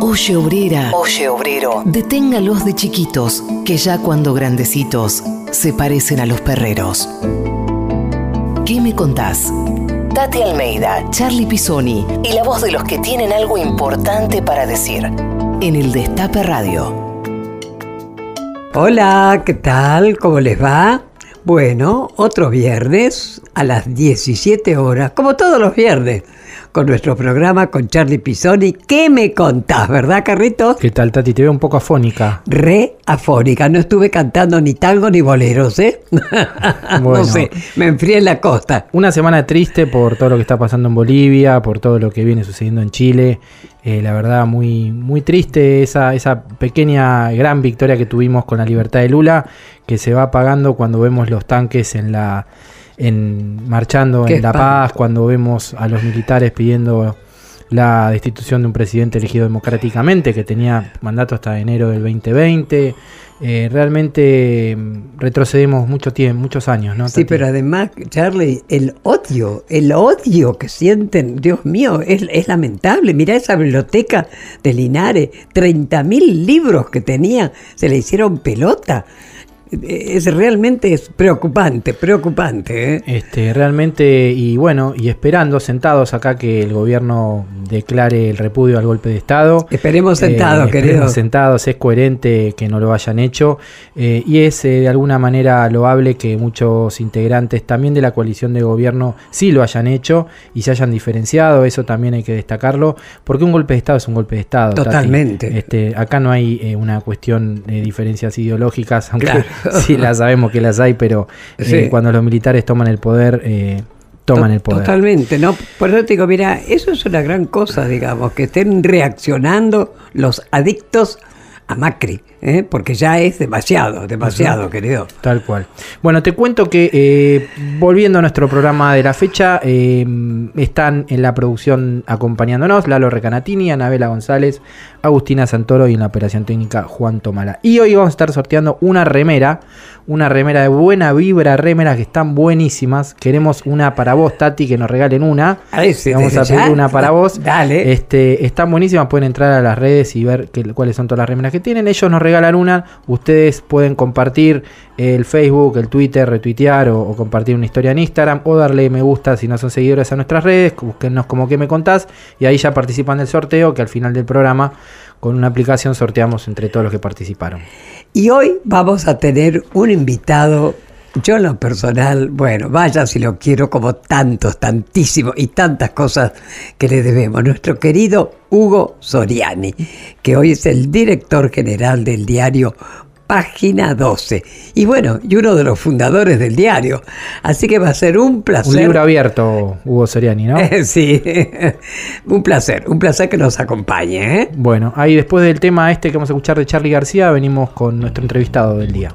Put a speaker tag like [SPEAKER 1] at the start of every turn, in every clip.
[SPEAKER 1] Oye obrera, oye obrero, deténgalos de chiquitos, que ya cuando grandecitos se parecen a los perreros. ¿Qué me contás? Tati Almeida, Charlie Pisoni y la voz de los que tienen algo importante para decir. En el Destape Radio.
[SPEAKER 2] Hola, ¿qué tal? ¿Cómo les va? Bueno, otro viernes a las 17 horas, como todos los viernes con nuestro programa con Charlie Pisoni. ¿Qué me contás, verdad, Carritos?
[SPEAKER 3] ¿Qué tal, Tati? Te veo un poco afónica.
[SPEAKER 2] Re afónica. No estuve cantando ni tango ni boleros, ¿eh? no sé, me enfrié en la costa.
[SPEAKER 3] Una semana triste por todo lo que está pasando en Bolivia, por todo lo que viene sucediendo en Chile. Eh, la verdad, muy, muy triste esa, esa pequeña, gran victoria que tuvimos con la libertad de Lula, que se va apagando cuando vemos los tanques en la en marchando en La Paz, cuando vemos a los militares pidiendo la destitución de un presidente elegido democráticamente que tenía mandato hasta enero del 2020. Eh, realmente mm, retrocedemos mucho tiempo, muchos años, ¿no?
[SPEAKER 2] Sí, pero además, Charlie, el odio, el odio que sienten, Dios mío, es, es lamentable. Mira esa biblioteca de Linares, 30.000 libros que tenía, se le hicieron pelota es realmente es preocupante, preocupante. ¿eh?
[SPEAKER 3] Este, realmente, y bueno, y esperando sentados acá que el gobierno declare el repudio al golpe de Estado.
[SPEAKER 2] Esperemos sentados, eh,
[SPEAKER 3] sentados, es coherente que no lo hayan hecho eh, y es eh, de alguna manera loable que muchos integrantes también de la coalición de gobierno sí lo hayan hecho y se hayan diferenciado, eso también hay que destacarlo, porque un golpe de Estado es un golpe de Estado.
[SPEAKER 2] Totalmente.
[SPEAKER 3] Este, acá no hay una cuestión de diferencias ideológicas, aunque sí las sabemos que las hay, pero eh, cuando los militares toman el poder, eh, toman el poder.
[SPEAKER 2] Totalmente, ¿no? Por eso te digo, mira, eso es una gran cosa, digamos, que estén reaccionando los adictos a Macri, ¿eh? porque ya es demasiado, demasiado, querido.
[SPEAKER 3] Tal cual. Bueno, te cuento que eh, volviendo a nuestro programa de la fecha, eh, están en la producción acompañándonos Lalo Recanatini, Anabela González, Agustina Santoro y en la operación técnica Juan Tomala. Y hoy vamos a estar sorteando una remera, una remera de buena vibra, remeras que están buenísimas. Queremos una para vos, Tati, que nos regalen una. vamos a pedir una para vos.
[SPEAKER 2] Dale.
[SPEAKER 3] Este, están buenísimas, pueden entrar a las redes y ver cuáles son todas las remeras que tienen. Ellos nos regalan una, ustedes pueden compartir el Facebook, el Twitter, retuitear o, compartir una historia en Instagram o darle me gusta si no son seguidores a nuestras redes, búsquennos como que me contás y ahí ya participan del sorteo que al final del programa con una aplicación sorteamos entre todos los que participaron.
[SPEAKER 2] Y hoy vamos a tener un invitado, yo en lo personal, bueno, vaya si lo quiero como tantos, tantísimos y tantas cosas que le debemos. Nuestro querido Hugo Soriani, que hoy es el director general del diario página 12. Y bueno, y uno de los fundadores del diario. Así que va a ser un placer.
[SPEAKER 3] Un libro abierto, Hugo Soriani, ¿no?
[SPEAKER 2] sí, un placer, un placer que nos acompañe. ¿eh?
[SPEAKER 3] Bueno, ahí después del tema este que vamos a escuchar de Charlie García, venimos con nuestro entrevistado del día.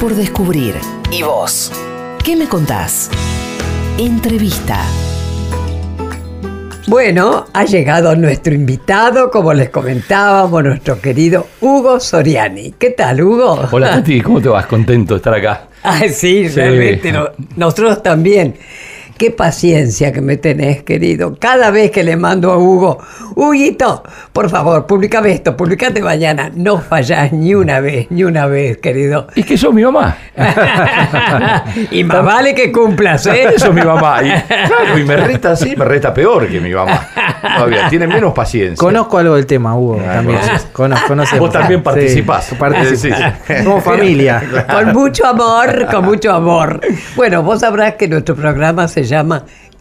[SPEAKER 1] Por descubrir. ¿Y vos? ¿Qué me contás? Entrevista.
[SPEAKER 2] Bueno, ha llegado nuestro invitado, como les comentábamos, nuestro querido Hugo Soriani. ¿Qué tal, Hugo?
[SPEAKER 4] Hola, Tati, ¿cómo te vas? Contento de estar acá.
[SPEAKER 2] Ah, sí, realmente. nosotros también. Qué paciencia que me tenés, querido. Cada vez que le mando a Hugo, Huguito, por favor, publicame esto, publicate mañana. No fallás ni una vez, ni una vez, querido.
[SPEAKER 4] Y que sos mi mamá.
[SPEAKER 2] y más vale que cumplas, ¿eh?
[SPEAKER 4] Eso es mi mamá. Y, claro, y me reta así, me reta peor que mi mamá. Todavía, tiene menos paciencia.
[SPEAKER 3] Conozco algo del tema, Hugo, ah, también.
[SPEAKER 4] Vos también participás. Sí,
[SPEAKER 3] Como familia.
[SPEAKER 2] Con mucho amor, con mucho amor. Bueno, vos sabrás que nuestro programa se llama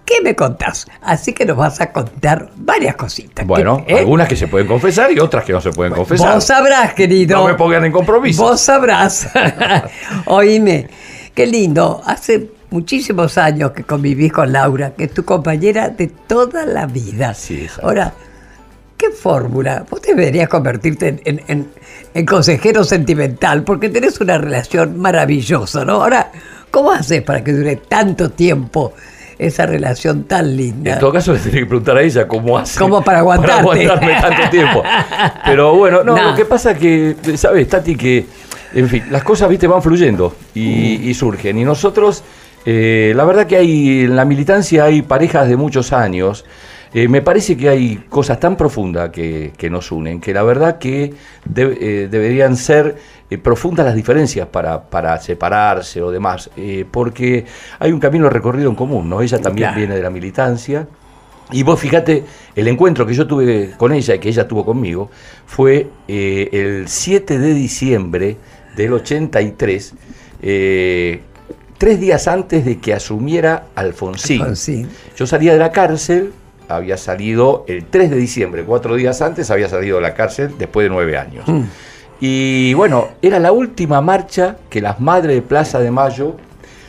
[SPEAKER 2] ¿Qué me contás? Así que nos vas a contar varias cositas.
[SPEAKER 4] Bueno, ¿eh? algunas que se pueden confesar y otras que no se pueden confesar.
[SPEAKER 2] Vos sabrás, querido.
[SPEAKER 4] No me pongan en compromiso.
[SPEAKER 2] Vos sabrás. Oíme, qué lindo. Hace muchísimos años que convivís con Laura, que es tu compañera de toda la vida.
[SPEAKER 4] Sí,
[SPEAKER 2] Ahora, ¿qué fórmula? Vos deberías convertirte en, en consejero sentimental porque tenés una relación maravillosa, ¿no? Ahora, ¿cómo haces para que dure tanto tiempo? Esa relación tan linda.
[SPEAKER 4] En todo caso, le tenía que preguntar a ella cómo hace.
[SPEAKER 2] ¿Cómo para aguantarte?
[SPEAKER 4] Para aguantarme tanto tiempo. Pero bueno, no, lo que pasa es que, ¿sabes, Tati? Que, en fin, las cosas, viste, van fluyendo y, surgen. Y nosotros, eh, la verdad que hay, en la militancia hay parejas de muchos años. Eh, me parece que hay cosas tan profundas que, nos unen, que la verdad que eh, deberían ser eh, profundas las diferencias para, para separarse o demás, eh, porque hay un camino recorrido en común, ¿no? Ella también viene de la militancia. Y vos fíjate, el encuentro que yo tuve con ella y que ella tuvo conmigo fue eh, el 7 de diciembre del 83, tres días antes de que asumiera Alfonsín. Yo salía de la cárcel, había salido el 3 de diciembre, cuatro días antes había salido de la cárcel después de nueve años. Mm. Y bueno, era la última marcha que las madres de Plaza de Mayo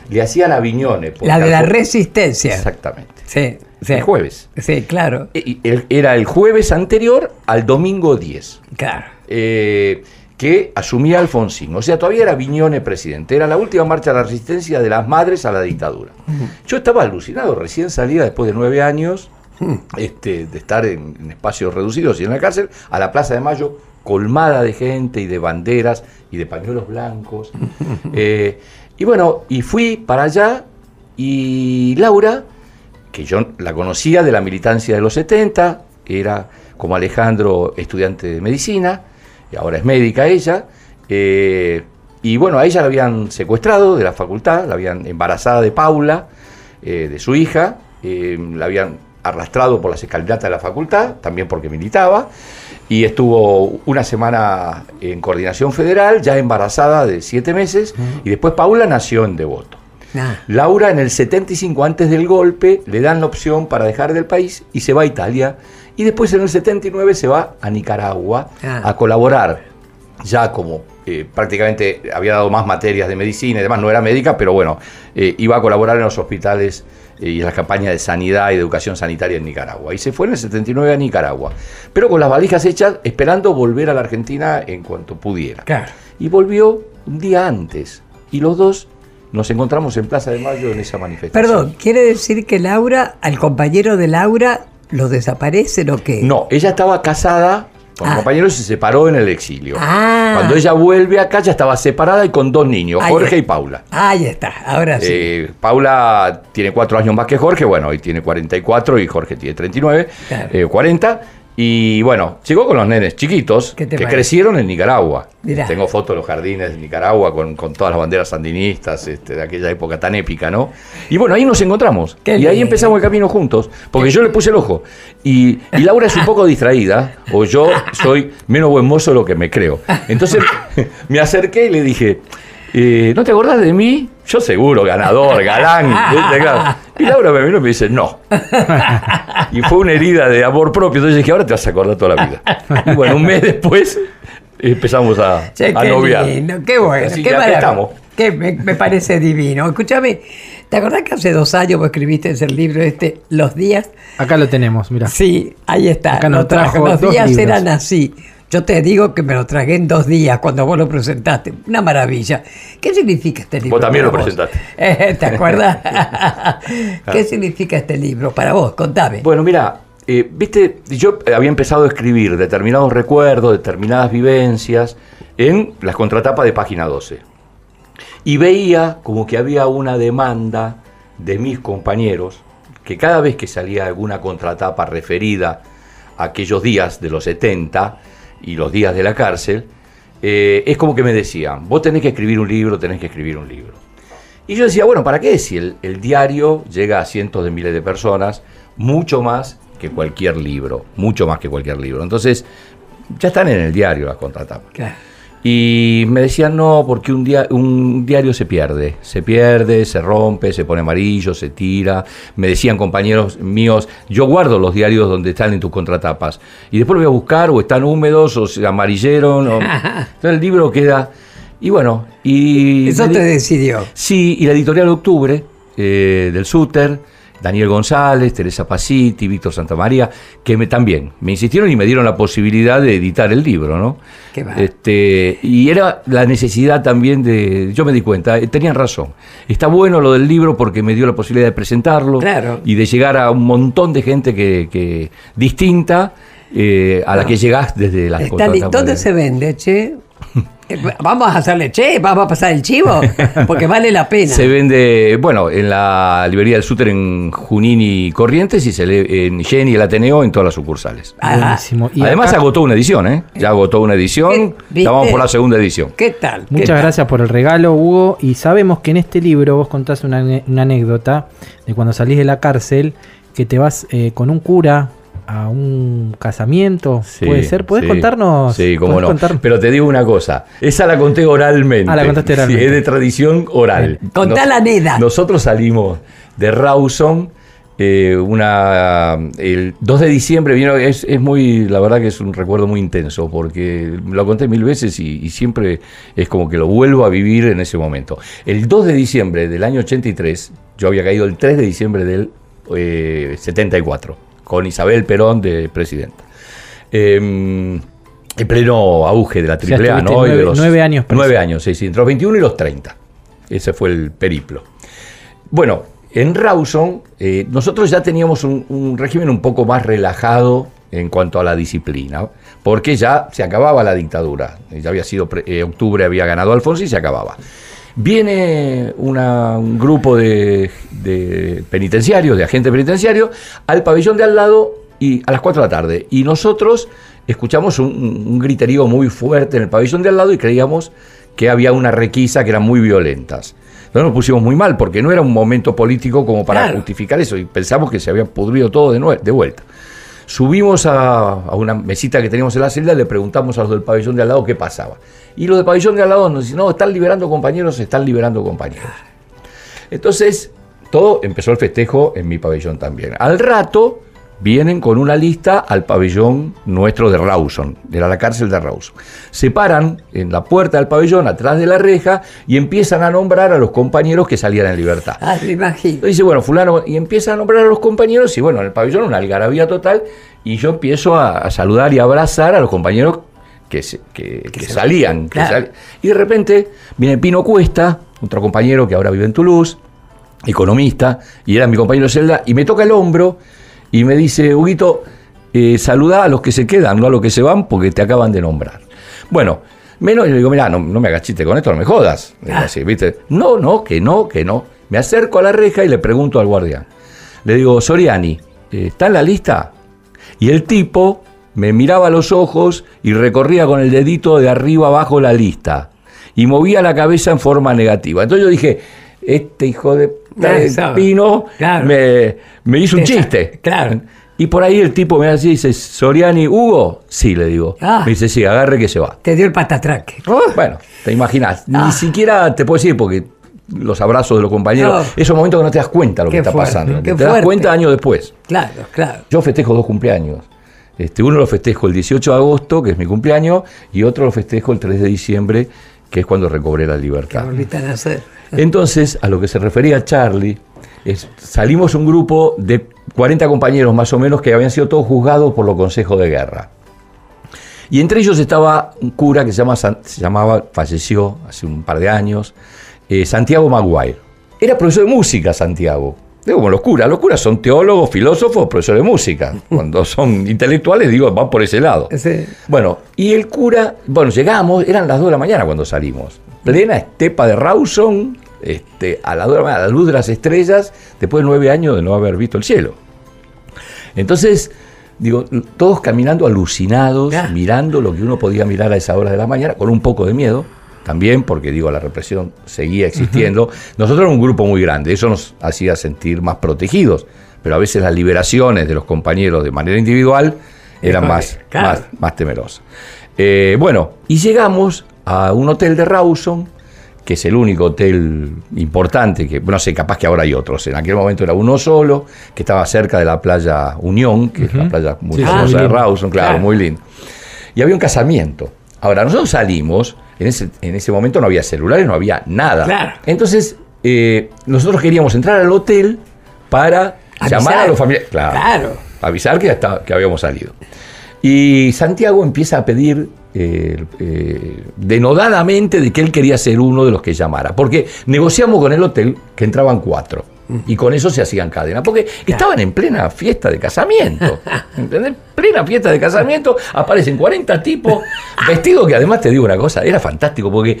[SPEAKER 4] le hacían a Viñones.
[SPEAKER 2] La de la resistencia.
[SPEAKER 4] Exactamente.
[SPEAKER 2] Sí, sí.
[SPEAKER 4] El jueves.
[SPEAKER 2] Sí, claro.
[SPEAKER 4] E, era el jueves anterior al domingo 10.
[SPEAKER 2] Claro.
[SPEAKER 4] Eh, que asumía Alfonsín. O sea, todavía era Viñones presidente. Era la última marcha de la resistencia de las madres a la dictadura. Yo estaba alucinado, recién salía después de nueve años este, de estar en, en, espacios reducidos y en la cárcel, a la Plaza de Mayo colmada de gente y de banderas y de pañuelos blancos. Eh, y bueno, y fui para allá y Laura, que yo la conocía de la militancia de los 70, era como Alejandro estudiante de medicina, y ahora es médica ella, eh, y bueno, a ella la habían secuestrado de la facultad, la habían embarazada de Paula, eh, de su hija, la habían arrastrado por las escalinatas de la facultad, también porque militaba, y estuvo una semana en coordinación federal, ya embarazada de siete meses, y después Paula nació en Devoto. Ah. Laura en el 75 antes del golpe le dan la opción para dejar del país y se va a Italia y después en el 79 se va a Nicaragua ah. a colaborar ya como eh, prácticamente había dado más materias de medicina y demás, no era médica, pero bueno, eh, iba a colaborar en los hospitales y en las campañas de sanidad y de educación sanitaria en Nicaragua. Y se fue en el 79 a Nicaragua, pero con las valijas hechas, esperando volver a la Argentina en cuanto pudiera. Y volvió un día antes, y los dos nos encontramos en Plaza de Mayo en esa manifestación.
[SPEAKER 2] Perdón, ¿quiere decir que Laura, al compañero de Laura, lo desaparece o qué?
[SPEAKER 4] No, ella estaba casada con ah. compañero se separó en el exilio.
[SPEAKER 2] Ah.
[SPEAKER 4] Cuando ella vuelve acá ya estaba separada y con dos niños, Jorge y Paula.
[SPEAKER 2] Ahí está, ahora sí.
[SPEAKER 4] Eh, Paula tiene cuatro años más que Jorge, bueno, hoy tiene 44 y Jorge tiene 39, 40. Y bueno, llegó con los nenes chiquitos que crecieron en Nicaragua. Tengo fotos de los jardines de Nicaragua con, todas las banderas sandinistas este, de aquella época tan épica, ¿no? Y bueno, ahí nos encontramos. y ahí empezamos el camino juntos, porque yo le puse el ojo. Y, Laura es un poco distraída, o yo soy menos buen mozo de lo que me creo. Entonces me acerqué y le dije, eh, ¿no te acordás de mí? Yo seguro, ganador, galán. Y Laura me vino y me dice, no. Y fue una herida de amor propio. Entonces dije, ahora te vas a acordar toda la vida. Y bueno, un mes después empezamos a,
[SPEAKER 2] qué
[SPEAKER 4] noviar.
[SPEAKER 2] qué bueno, qué me, parece divino. Escúchame, ¿te acordás que hace dos años vos escribiste ese libro este, Los días?
[SPEAKER 3] Acá lo tenemos, mira.
[SPEAKER 2] Sí, ahí está.
[SPEAKER 3] Acá nos trajo
[SPEAKER 2] Los días eran así. Yo te digo que me lo tragué en dos días cuando vos lo presentaste. Una maravilla. ¿Qué significa este libro?
[SPEAKER 4] Vos también lo presentaste.
[SPEAKER 2] Eh, ¿Te acuerdas? ¿Qué significa este libro para vos? Contame.
[SPEAKER 4] Bueno, mira, eh, viste, yo había empezado a escribir determinados recuerdos, determinadas vivencias en las contratapas de página 12. Y veía como que había una demanda de mis compañeros que cada vez que salía alguna contratapa referida a aquellos días de los 70 y los días de la cárcel, eh, es como que me decían, vos tenés que escribir un libro, tenés que escribir un libro. Y yo decía, bueno, ¿para qué? Si el, el diario llega a cientos de miles de personas, mucho más que cualquier libro, mucho más que cualquier libro. Entonces, ya están en el diario las contratapas.
[SPEAKER 2] Claro.
[SPEAKER 4] Y me decían, no, porque un, dia- un diario se pierde, se pierde, se rompe, se pone amarillo, se tira. Me decían compañeros míos, yo guardo los diarios donde están en tus contratapas. Y después los voy a buscar, o están húmedos, o se amarilleron. o- Entonces el libro queda... Y bueno, y...
[SPEAKER 2] Eso te decidió.
[SPEAKER 4] Sí, y la editorial de Octubre, eh, del Súter, Daniel González, Teresa Paciti, Víctor Santamaría, que me, también me insistieron y me dieron la posibilidad de editar el libro, ¿no?
[SPEAKER 2] Qué va.
[SPEAKER 4] Este, y era la necesidad también de. Yo me di cuenta, eh, tenían razón. Está bueno lo del libro porque me dio la posibilidad de presentarlo
[SPEAKER 2] Claro.
[SPEAKER 4] y de llegar a un montón de gente que, que distinta eh, a la que llegás desde las
[SPEAKER 2] Está ¿Dónde
[SPEAKER 4] de-
[SPEAKER 2] se vende, che? Eh, Vamos a hacerle che, vamos a pasar el chivo, porque vale la pena.
[SPEAKER 4] Se vende, bueno, en la librería del Súter en Junín y Corrientes y se lee en Jenny, el Ateneo, en todas las sucursales.
[SPEAKER 2] Ah,
[SPEAKER 3] Buenísimo. Y
[SPEAKER 4] Además
[SPEAKER 3] acá-
[SPEAKER 4] agotó una edición, ¿eh? Ya agotó una edición, ya vamos por la segunda edición.
[SPEAKER 2] ¿Qué tal? ¿Qué
[SPEAKER 3] Muchas
[SPEAKER 2] tal?
[SPEAKER 3] gracias por el regalo, Hugo. Y sabemos que en este libro vos contás una anécdota de cuando salís de la cárcel, que te vas eh, con un cura a un casamiento.
[SPEAKER 4] Sí,
[SPEAKER 3] ¿Puede ser? ¿Puedes
[SPEAKER 4] sí.
[SPEAKER 3] contarnos?
[SPEAKER 4] Sí, cómo
[SPEAKER 3] ¿Podés
[SPEAKER 4] no.
[SPEAKER 3] contar?
[SPEAKER 4] Pero te digo una cosa, esa la conté oralmente.
[SPEAKER 3] Ah, la contaste oralmente.
[SPEAKER 4] Sí, es de tradición oral.
[SPEAKER 2] Contá la neda.
[SPEAKER 4] Nosotros salimos de Rawson eh, una, el 2 de diciembre, vino, es, es muy, la verdad que es un recuerdo muy intenso, porque lo conté mil veces y, y siempre es como que lo vuelvo a vivir en ese momento. El 2 de diciembre del año 83, yo había caído el 3 de diciembre del eh, 74, con Isabel Perón de presidenta. Em, en pleno auge de la
[SPEAKER 3] O sea,
[SPEAKER 4] AAA,
[SPEAKER 3] estuviste
[SPEAKER 4] ¿no? Y de
[SPEAKER 3] nueve-
[SPEAKER 4] los-
[SPEAKER 3] nueve años.
[SPEAKER 4] Nueve años, sí, sí, entre los 21 y los 30. Ese fue el periplo. Bueno, en Rawson eh, nosotros ya teníamos un, un régimen un poco más relajado en cuanto a la disciplina, porque ya se acababa la dictadura. Ya había sido, pre- eh, octubre había ganado Alfonso y se acababa. Viene una- un grupo de, de penitenciarios, de agentes penitenciarios, al pabellón de al lado y a las 4 de la tarde. Y nosotros escuchamos un, un griterío muy fuerte en el pabellón de al lado y creíamos que había una requisa que eran muy violentas. Nos pusimos muy mal porque no era un momento político como para
[SPEAKER 2] Claro.
[SPEAKER 4] justificar eso y pensamos que se había pudrido todo de, de vuelta. Subimos a, a una mesita que teníamos en la celda y le preguntamos a los del pabellón de al lado qué pasaba. Y los del pabellón de al lado nos dicen, no, están liberando compañeros, están liberando compañeros. Entonces, todo empezó el festejo en mi pabellón también. Al rato vienen con una lista al pabellón nuestro de Rawson, de la, cárcel de Rawson. Se paran en la puerta del pabellón, atrás de la reja, y empiezan a nombrar a los compañeros que salían en libertad.
[SPEAKER 2] Ah, me imagino.
[SPEAKER 4] Dice, bueno, fulano, y empieza a nombrar a los compañeros, y bueno, en el pabellón una algarabía total, y yo empiezo a, a saludar y a abrazar a los compañeros que, se- que- que
[SPEAKER 2] se-
[SPEAKER 4] salían. que
[SPEAKER 2] claro.
[SPEAKER 4] sal- y de repente viene Pino Cuesta, otro compañero que ahora vive en Toulouse, economista, y era mi compañero de celda, y me toca el hombro y me dice, Huguito, eh, saluda a los que se quedan, no a los que se van, porque te acaban de nombrar. Bueno, menos, y le digo, mira, no, no me hagas chiste con esto, no me jodas. Digo
[SPEAKER 2] Ah.
[SPEAKER 4] así, ¿viste? No, no, que no, que no. Me acerco a la reja y le pregunto al guardián. Le digo, Soriani, eh, ¿está en la lista? Y el tipo me miraba a los ojos y recorría con el dedito de arriba abajo la lista. Y movía la cabeza en forma negativa. Entonces yo dije, este hijo de,
[SPEAKER 2] Claro.
[SPEAKER 4] Pino
[SPEAKER 2] Claro.
[SPEAKER 4] me, me hizo un chiste.
[SPEAKER 2] claro.
[SPEAKER 4] Y por ahí el tipo me hace y dice, Soriani, Hugo. Sí, le digo.
[SPEAKER 2] Ah.
[SPEAKER 4] Me dice, sí, agarre que se va.
[SPEAKER 2] Te dio el patatraque. Uh,
[SPEAKER 4] Bueno, te imaginas.
[SPEAKER 2] Ah.
[SPEAKER 4] Ni siquiera te puedo decir porque los abrazos de los compañeros,
[SPEAKER 2] No.
[SPEAKER 4] esos momentos que no te das cuenta lo que está
[SPEAKER 2] fuerte,
[SPEAKER 4] pasando.
[SPEAKER 2] qué
[SPEAKER 4] te das
[SPEAKER 2] fuerte.
[SPEAKER 4] cuenta años después.
[SPEAKER 2] claro, claro.
[SPEAKER 4] Yo festejo dos cumpleaños. Este, uno lo festejo el 18 de agosto, que es mi cumpleaños, y otro lo festejo el 3 de diciembre, que es cuando recobré la libertad. Entonces, a lo que se refería Charlie, es- salimos un grupo de 40 compañeros más o menos que habían sido todos juzgados por los consejos de guerra. Y entre ellos estaba un cura que se, llama, se llamaba, falleció hace un par de años, eh, Santiago Maguire. Era profesor de música, Santiago. Digo, como los curas. Los curas son teólogos, filósofos, profesores de música. Cuando son intelectuales, digo, van por ese lado. Bueno, y el cura, bueno, llegamos, eran las 2 de la mañana cuando salimos. Plena estepa de Rawson, este, a, la, a la luz de las estrellas, después de nueve años de no haber visto el cielo. Entonces, digo, todos caminando alucinados, mirando lo que uno podía mirar a esa hora de la mañana, con un poco de miedo también, porque digo, la represión seguía existiendo. Nosotros éramos un grupo muy grande, eso nos hacía sentir más protegidos, pero a veces las liberaciones de los compañeros de manera individual eran más, más, temerosas. Eh, bueno, y llegamos a un hotel de Rawson, que es el único hotel importante, que no sé, capaz que ahora hay otros. En aquel momento era uno solo, que estaba cerca de la playa Unión, que es la playa muy famosa de Rawson, claro, muy lindo. Y había un casamiento. Ahora, nosotros salimos, en ese, en ese momento no había celulares, no había nada. Entonces, eh, nosotros queríamos entrar al hotel para llamar a los familiares. Claro, Avisar que, ya que habíamos salido. Y Santiago empieza a pedir eh, eh, denodadamente de que él quería ser uno de los que llamara. Porque negociamos con el hotel que entraban cuatro. Y con eso se hacían cadena. Porque estaban en plena fiesta de casamiento. ¿Entendés? Plena fiesta de casamiento. Aparecen 40 tipos vestidos que además te digo una cosa, era fantástico porque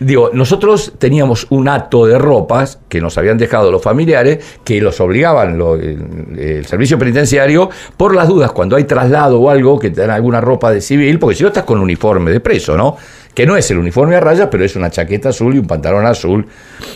[SPEAKER 4] digo, nosotros teníamos un acto de ropas que nos habían dejado los familiares, que los obligaban el, servicio penitenciario, por las dudas, cuando hay traslado o algo, que te dan alguna ropa de civil, porque si no estás con uniforme de preso, ¿no? Que no es el uniforme a rayas, pero es una chaqueta azul y un pantalón azul.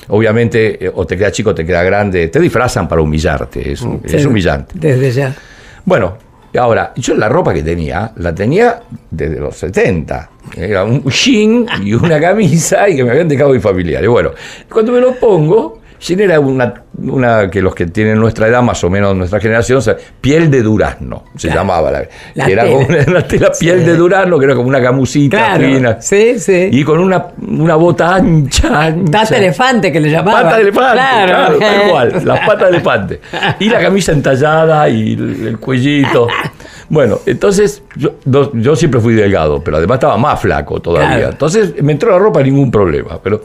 [SPEAKER 4] Obviamente, eh, o te queda chico, o te queda grande, te disfrazan para humillarte, es, es humillante.
[SPEAKER 2] Desde ya.
[SPEAKER 4] Bueno, Ahora, yo la ropa que tenía, la tenía desde los 70. Era un jean y una camisa y que me habían dejado mis familiares. Bueno, cuando me lo pongo, Jean era una, una que los que tienen nuestra edad, más o menos nuestra generación, piel de durazno, se llamaba. La, que era como una, tela piel de durazno, que era como una camusita fina.
[SPEAKER 2] Sí, sí.
[SPEAKER 4] Y con una, una bota ancha, ancha.
[SPEAKER 2] Pata de elefante que le llamaban.
[SPEAKER 4] Pata de elefante, claro, tal cual, las patas de elefante. Y la camisa entallada y el, cuellito. Bueno, entonces yo, yo, siempre fui delgado, pero además estaba más flaco todavía. Entonces me entró la ropa ningún problema. Pero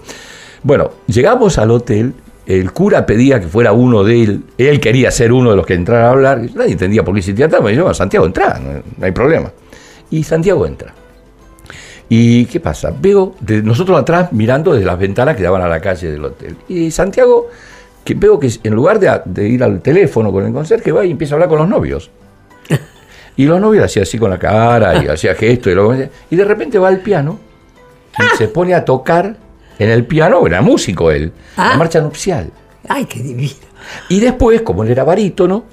[SPEAKER 4] bueno, llegamos al hotel el cura pedía que fuera uno de él, él quería ser uno de los que entrara a hablar, nadie entendía por qué existía tal, me dijo, Santiago, entra, no, hay problema. Y Santiago entra. ¿Y qué pasa? Veo de nosotros atrás mirando desde las ventanas que daban a la calle del hotel. Y Santiago, que veo que en lugar de, ir al teléfono con el conserje, va y empieza a hablar con los novios. Y los novios hacían así con la cara y hacía gestos y, lo, y de repente va al piano y se pone a tocar en el piano, era músico él, la ah. marcha nupcial.
[SPEAKER 2] Ay, qué divino.
[SPEAKER 4] Y después, como él era barítono,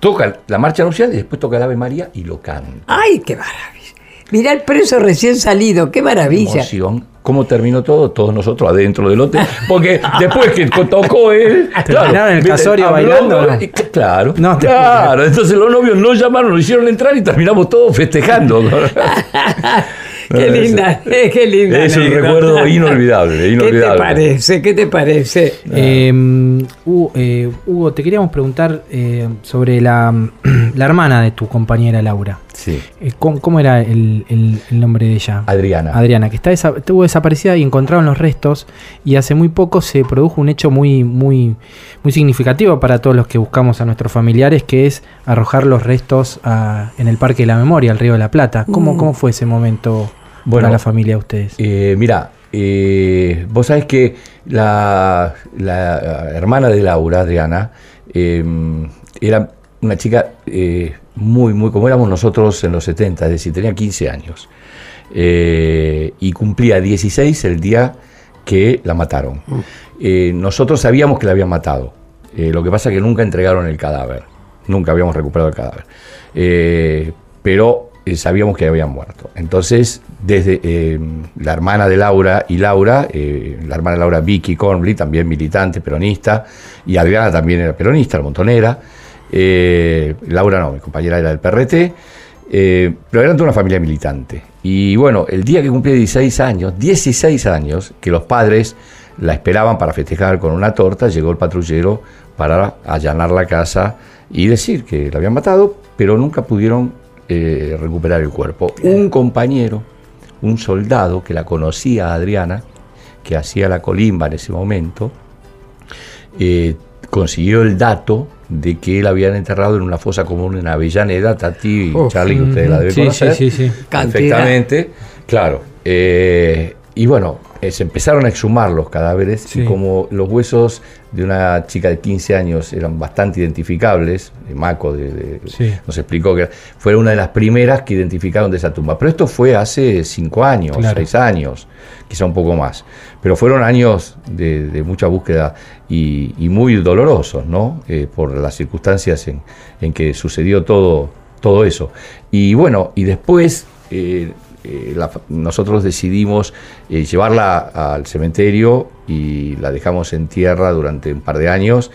[SPEAKER 4] toca la marcha nupcial y después toca el Ave María y lo canta.
[SPEAKER 2] Ay, qué maravilla. Mirá el preso recién salido, qué maravilla.
[SPEAKER 4] Emoción. ¿Cómo terminó todo? Todos nosotros adentro del hotel. Porque después que tocó él.
[SPEAKER 3] Claro, en el casorio bailando.
[SPEAKER 4] claro. claro. Entonces los novios no llamaron, nos hicieron entrar y terminamos todos festejando.
[SPEAKER 2] Qué linda, qué linda.
[SPEAKER 4] Es un recuerdo inolvidable, inolvidable.
[SPEAKER 2] ¿Qué te parece? ¿Qué te parece?
[SPEAKER 3] Em, eh, Hugo, te queríamos preguntar eh, sobre la, la, hermana de tu compañera Laura.
[SPEAKER 4] Sí.
[SPEAKER 3] Eh, ¿cómo, era el, nombre de ella?
[SPEAKER 4] Adriana.
[SPEAKER 3] Adriana, que está estuvo desaparecida y encontraron los restos. Y hace muy poco se produjo un hecho muy, muy, muy significativo para todos los que buscamos a nuestros familiares, que es arrojar los restos en el Parque de la Memoria, al Río de la Plata. ¿Cómo, mm. cómo fue ese momento? Bueno, la familia de ustedes?
[SPEAKER 4] Eh, mira, eh, vos sabés que la, hermana de Laura, Adriana, em, era una chica eh, muy, muy como éramos nosotros en los 70, es decir, tenía 15 años. y cumplía 16 el día que la mataron. Mm. nosotros sabíamos que la habían matado. lo que pasa es que nunca entregaron el cadáver. Nunca habíamos recuperado el cadáver. pero eh, sabíamos que habían muerto. Entonces, desde eh, la hermana de Laura y Laura, eh, la hermana de Laura Vicky Cornbly, también militante, peronista, y Adriana también era peronista, la montonera. Laura no, mi compañera era del PRT, pero eran de una familia militante. Y bueno, el día que cumplía 16 años, 16 años, que los padres la esperaban para festejar con una torta, llegó el patrullero para allanar la casa y decir que la habían matado, pero nunca pudieron eh, recuperar el cuerpo. Un compañero, un soldado que la conocía a Adriana, que hacía la colimba en ese momento, eh, consiguió el dato de que la habían enterrado en una fosa común en Avellaneda, Tati y Charlie, ustedes la deben conocer.
[SPEAKER 3] sí, sí,
[SPEAKER 4] perfectamente, claro. Eh, y bueno, eh, se empezaron a exhumar los cadáveres y como los huesos de una chica de 15 años eran bastante identificables, Maco de, nos explicó que fue una de las primeras que identificaron de esa tumba. Pero esto fue hace 5 años, 6 años, quizá un poco más. Pero fueron años de, mucha búsqueda y, muy dolorosos, ¿no? Eh, por las circunstancias en, que sucedió todo, todo eso. Y bueno, y después... Eh, eh, nosotros decidimos eh, llevarla al cementerio y la dejamos en tierra durante un par de años.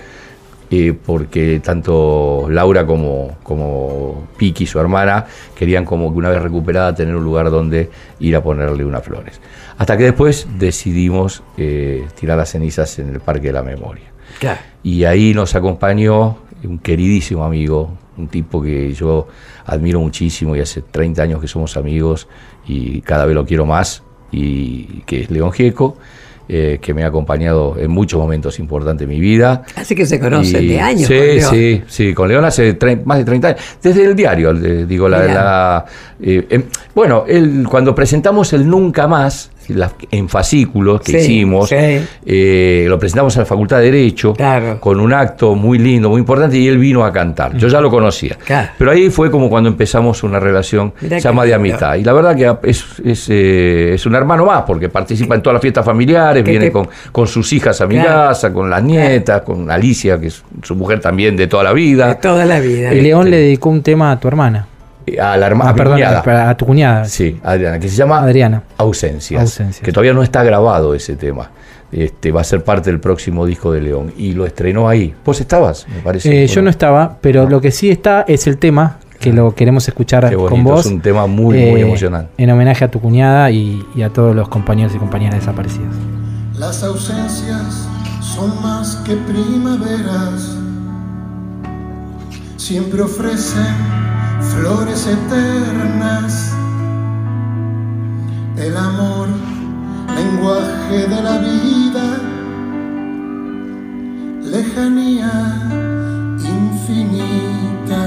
[SPEAKER 4] Eh, porque tanto Laura como, como Piki, su hermana, querían como que una vez recuperada tener un lugar donde ir a ponerle unas flores. Hasta que después decidimos tirar las cenizas en el Parque de la Memoria. Y ahí nos acompañó un queridísimo amigo, un tipo que yo admiro muchísimo y hace 30 años que somos amigos y cada vez lo quiero más, y que es León Gieco. Eh, que me ha acompañado en muchos momentos importantes de mi vida.
[SPEAKER 2] Así que se conocen de años.
[SPEAKER 4] Sí, sí, sí, con León hace más de 30 años. Desde el diario, digo, la... Eh, em, bueno, él, cuando presentamos el Nunca Más, en fascículos que hicimos, eh, lo presentamos a la Facultad de Derecho con un acto muy lindo, muy importante, y él vino a cantar. Yo ya lo conocía. Pero ahí fue como cuando empezamos una relación llama de amistad. Y la verdad que es, eh, es, un hermano más, porque participa en todas las fiestas familiares, viene con, con, sus hijas a mi casa, con las nietas, con Alicia, que es su mujer también de toda la vida. De
[SPEAKER 2] toda la vida.
[SPEAKER 3] Y León le dedicó un tema a tu hermana.
[SPEAKER 4] A la hermana.
[SPEAKER 3] Ah, perdón, a tu cuñada.
[SPEAKER 4] Sí, Adriana, que se llama
[SPEAKER 3] Adriana.
[SPEAKER 4] Ausencias, Que todavía no está grabado ese tema. Este, va a ser parte del próximo disco de León. Y lo estrenó ahí. ¿Vos estabas? Me
[SPEAKER 3] parece. Eh, yo no estaba, pero lo que sí está es el tema que lo queremos escuchar con vos.
[SPEAKER 4] Es un tema muy, muy eh, emocionante.
[SPEAKER 3] En homenaje a tu cuñada y, y a todos los compañeros y compañeras desaparecidos.
[SPEAKER 5] Las ausencias son más que primaveras. Siempre ofrecen flores eternas, el amor, lenguaje de la vida, lejanía infinita.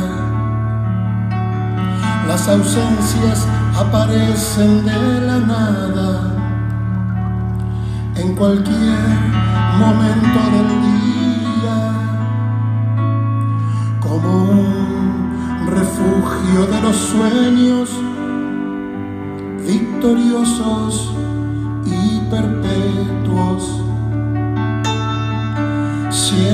[SPEAKER 5] Las ausencias aparecen de la nada en cualquier momento del día como un refugio de los sueños victoriosos y perpetuos. Siempre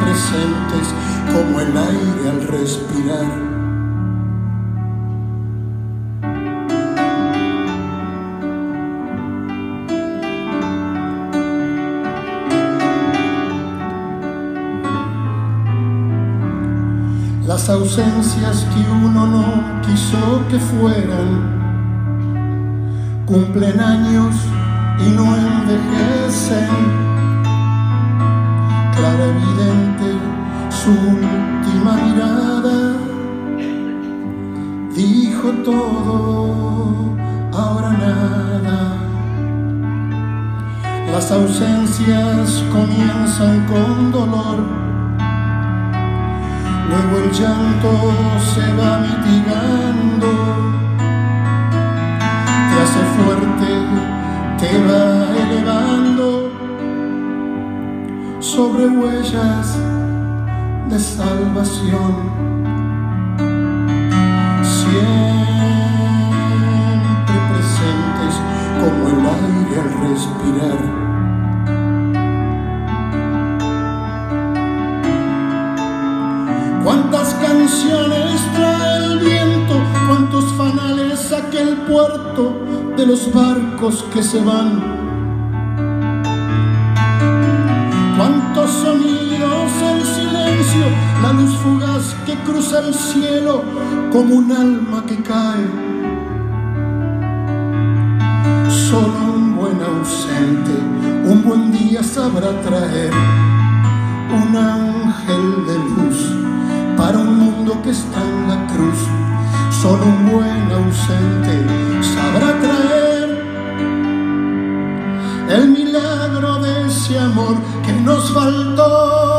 [SPEAKER 5] presentes como el aire al respirar ausencias que uno no quiso que fueran, cumplen años y no envejecen. Clara evidente su última mirada dijo todo, ahora nada. Las ausencias comienzan con dolor luego el llanto se va mitigando, te hace fuerte, te va elevando sobre huellas de salvación. Siempre presentes como el aire al respirar. Puerto de los barcos que se van. Cuántos sonidos en silencio, la luz fugaz que cruza el cielo como un alma que el milagro de ese amor que nos faltó.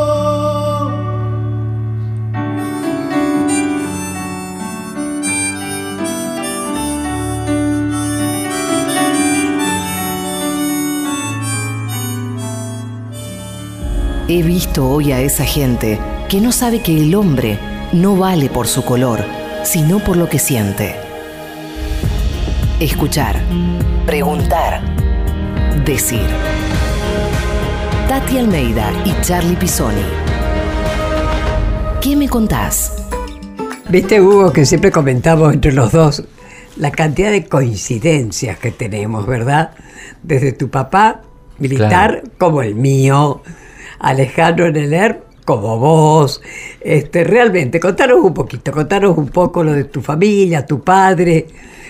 [SPEAKER 1] He visto hoy a esa gente que no sabe que el hombre no vale por su color, sino por lo que siente. Escuchar, preguntar, decir. Tati Almeida y Charlie Pisoni. ¿Qué me contás?
[SPEAKER 2] Viste, Hugo, que siempre comentamos entre los dos la cantidad de coincidencias que tenemos, ¿verdad? Desde tu papá militar como el mío, Alejandro Neler como vos. Este, realmente, contanos un poquito, contanos un poco lo de tu familia, tu padre,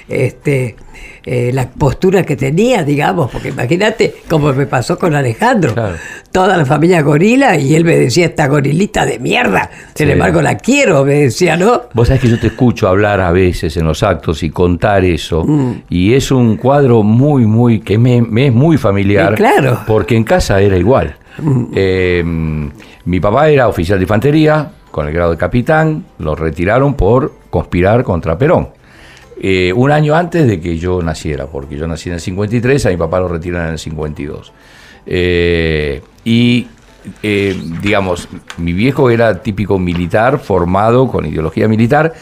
[SPEAKER 2] este, eh, la postura que tenía, digamos, porque imagínate como me pasó con Alejandro. Toda la familia gorila y él me decía, esta gorilita de mierda. Sin embargo, la quiero, me decía, ¿no?
[SPEAKER 4] Vos sabés que yo te escucho hablar a veces en los actos y contar eso. Mm. Y es un cuadro muy, muy, que me, es muy familiar.
[SPEAKER 2] claro.
[SPEAKER 4] Porque en casa era igual. Eh, mi papá era oficial de infantería, con el grado de capitán, lo retiraron por conspirar contra Perón. Eh, un año antes de que yo naciera, porque yo nací en el 53, a mi papá lo retiran en el 52. Eh, y, digamos, mi viejo era típico militar, formado con ideología militar,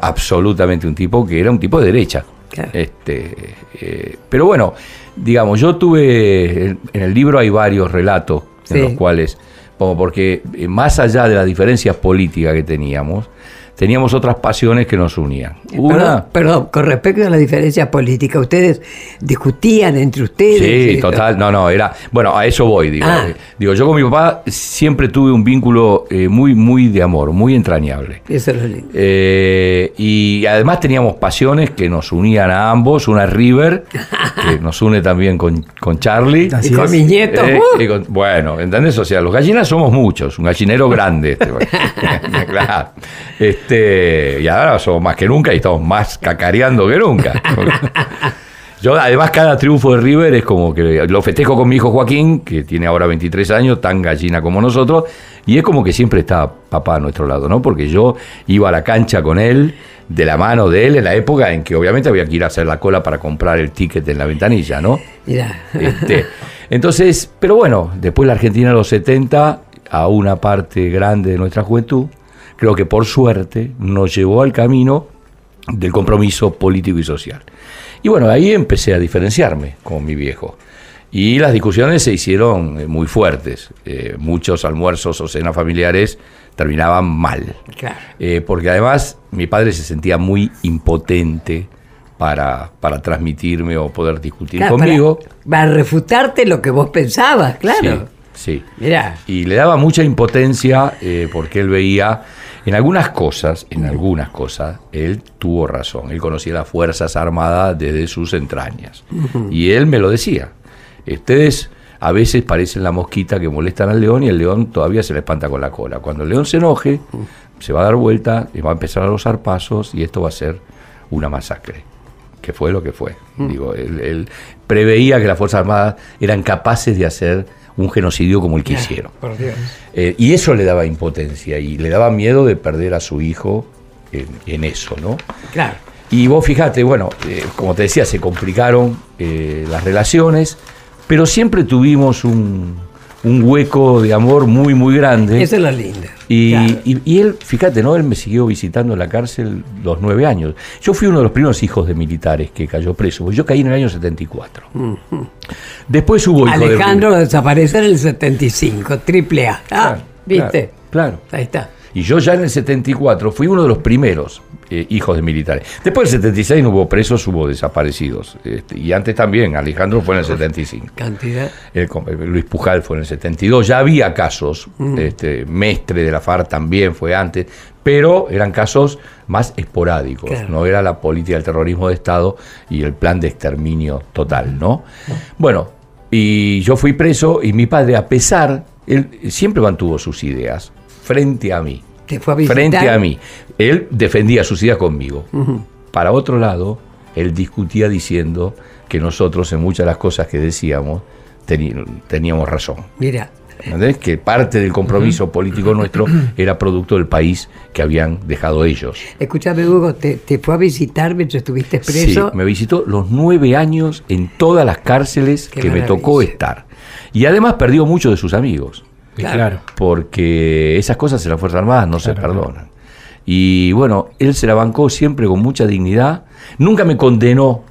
[SPEAKER 4] absolutamente un tipo que era un tipo de derecha. Este, pero bueno, digamos, yo tuve, en el libro hay varios relatos en los cuales, como porque eh, más allá de las diferencias políticas que teníamos, teníamos otras pasiones que nos unían.
[SPEAKER 2] Una, perdón, con respecto a la diferencia política, ¿ustedes discutían entre ustedes?
[SPEAKER 4] Sí, total, no, no, era, bueno, a eso voy, digo. Ah. Eh, digo, yo con mi papá siempre tuve un vínculo eh, muy, muy de amor, muy entrañable.
[SPEAKER 2] Eso es lo lindo.
[SPEAKER 4] Eh, y además teníamos pasiones que nos unían a ambos, una River, que nos une también con, con Charlie.
[SPEAKER 2] y con mis nietos.
[SPEAKER 4] Uh. bueno, ¿entendés? O sea, los gallinas somos muchos, un gallinero grande. Este, claro. Este, este, y ahora somos más que nunca y estamos más cacareando que nunca. Yo, además, cada triunfo de River es como que lo festejo con mi hijo Joaquín, que tiene ahora 23 años, tan gallina como nosotros, y es como que siempre está papá a nuestro lado, ¿no? Porque yo iba a la cancha con él, de la mano de él, en la época en que obviamente había que ir a hacer la cola para comprar el ticket en la ventanilla, ¿no? Este, entonces, pero bueno, después la Argentina de los 70, a una parte grande de nuestra juventud, creo que por suerte nos llevó al camino del compromiso político y social. Y bueno, ahí empecé a diferenciarme con mi viejo. Y las discusiones se hicieron eh, muy fuertes. Eh, muchos almuerzos o cenas familiares terminaban mal. Eh, porque además mi padre se sentía muy impotente para, para transmitirme o poder discutir conmigo.
[SPEAKER 2] Para, refutarte lo que vos pensabas, claro.
[SPEAKER 4] Sí, sí. Y le daba mucha impotencia porque él veía en algunas cosas, en algunas cosas, él tuvo razón. Él conocía las Fuerzas Armadas desde sus entrañas. Y él me lo decía. Ustedes a veces parecen la mosquita que molestan al león y el león todavía se le espanta con la cola. Cuando el león se enoje, se va a dar vuelta y va a empezar a los zarpazos y esto va a ser una masacre. Que fue lo que fue. Digo, él preveía que las Fuerzas Armadas eran capaces de hacer un genocidio como el que hicieron. Eh, y eso le daba impotencia y le daba miedo de perder a su hijo en, eso, ¿no?
[SPEAKER 2] Claro.
[SPEAKER 4] Y vos fijate, bueno, eh, como te decía, se complicaron eh, las relaciones, pero siempre tuvimos un, un hueco de amor muy, muy grande.
[SPEAKER 2] Esa es la linda.
[SPEAKER 4] Y, y, él, fíjate, ¿no? Él me siguió visitando la cárcel los nueve años. Yo fui uno de los primeros hijos de militares que cayó preso. Yo caí en el año 74. Después hubo
[SPEAKER 2] Alejandro desapareció en el 75, triple A. Ah, ¿viste?
[SPEAKER 4] claro.
[SPEAKER 2] Ahí está.
[SPEAKER 4] Y yo ya en el 74 fui uno de los primeros eh, hijos de militares. Después del 76 no hubo presos, hubo desaparecidos. Este, y antes también, Alejandro fue en el 75.
[SPEAKER 2] ¿Cantidad?
[SPEAKER 4] Luis Pujal fue en el 72. Ya había casos, mm. este, Mestre de la FARC también fue antes, pero eran casos más esporádicos. No era la política del terrorismo de Estado y el plan de exterminio total, ¿no? Bueno, y yo fui preso y mi padre, a pesar, él siempre mantuvo sus ideas frente a mí.
[SPEAKER 2] ¿Te fue a visitar?
[SPEAKER 4] frente a mí. Él defendía sus ideas conmigo. Para otro lado, él discutía diciendo que nosotros en muchas de las cosas que decíamos teníamos razón.
[SPEAKER 2] Mira,
[SPEAKER 4] ¿Entendés? Que parte del compromiso político nuestro era producto del país que habían dejado ellos.
[SPEAKER 2] escúchame Hugo, ¿te, te fue a visitar mientras estuviste
[SPEAKER 4] Sí,
[SPEAKER 2] preso?
[SPEAKER 4] me visitó los nueve años en todas las cárceles
[SPEAKER 2] Qué
[SPEAKER 4] que me tocó estar. Y además perdió muchos de sus amigos,
[SPEAKER 2] Claro.
[SPEAKER 3] Claro.
[SPEAKER 4] porque esas cosas en las Fuerzas Armadas no se
[SPEAKER 3] Claro,
[SPEAKER 4] perdonan. Y bueno, él se la bancó siempre con mucha dignidad, nunca me condenó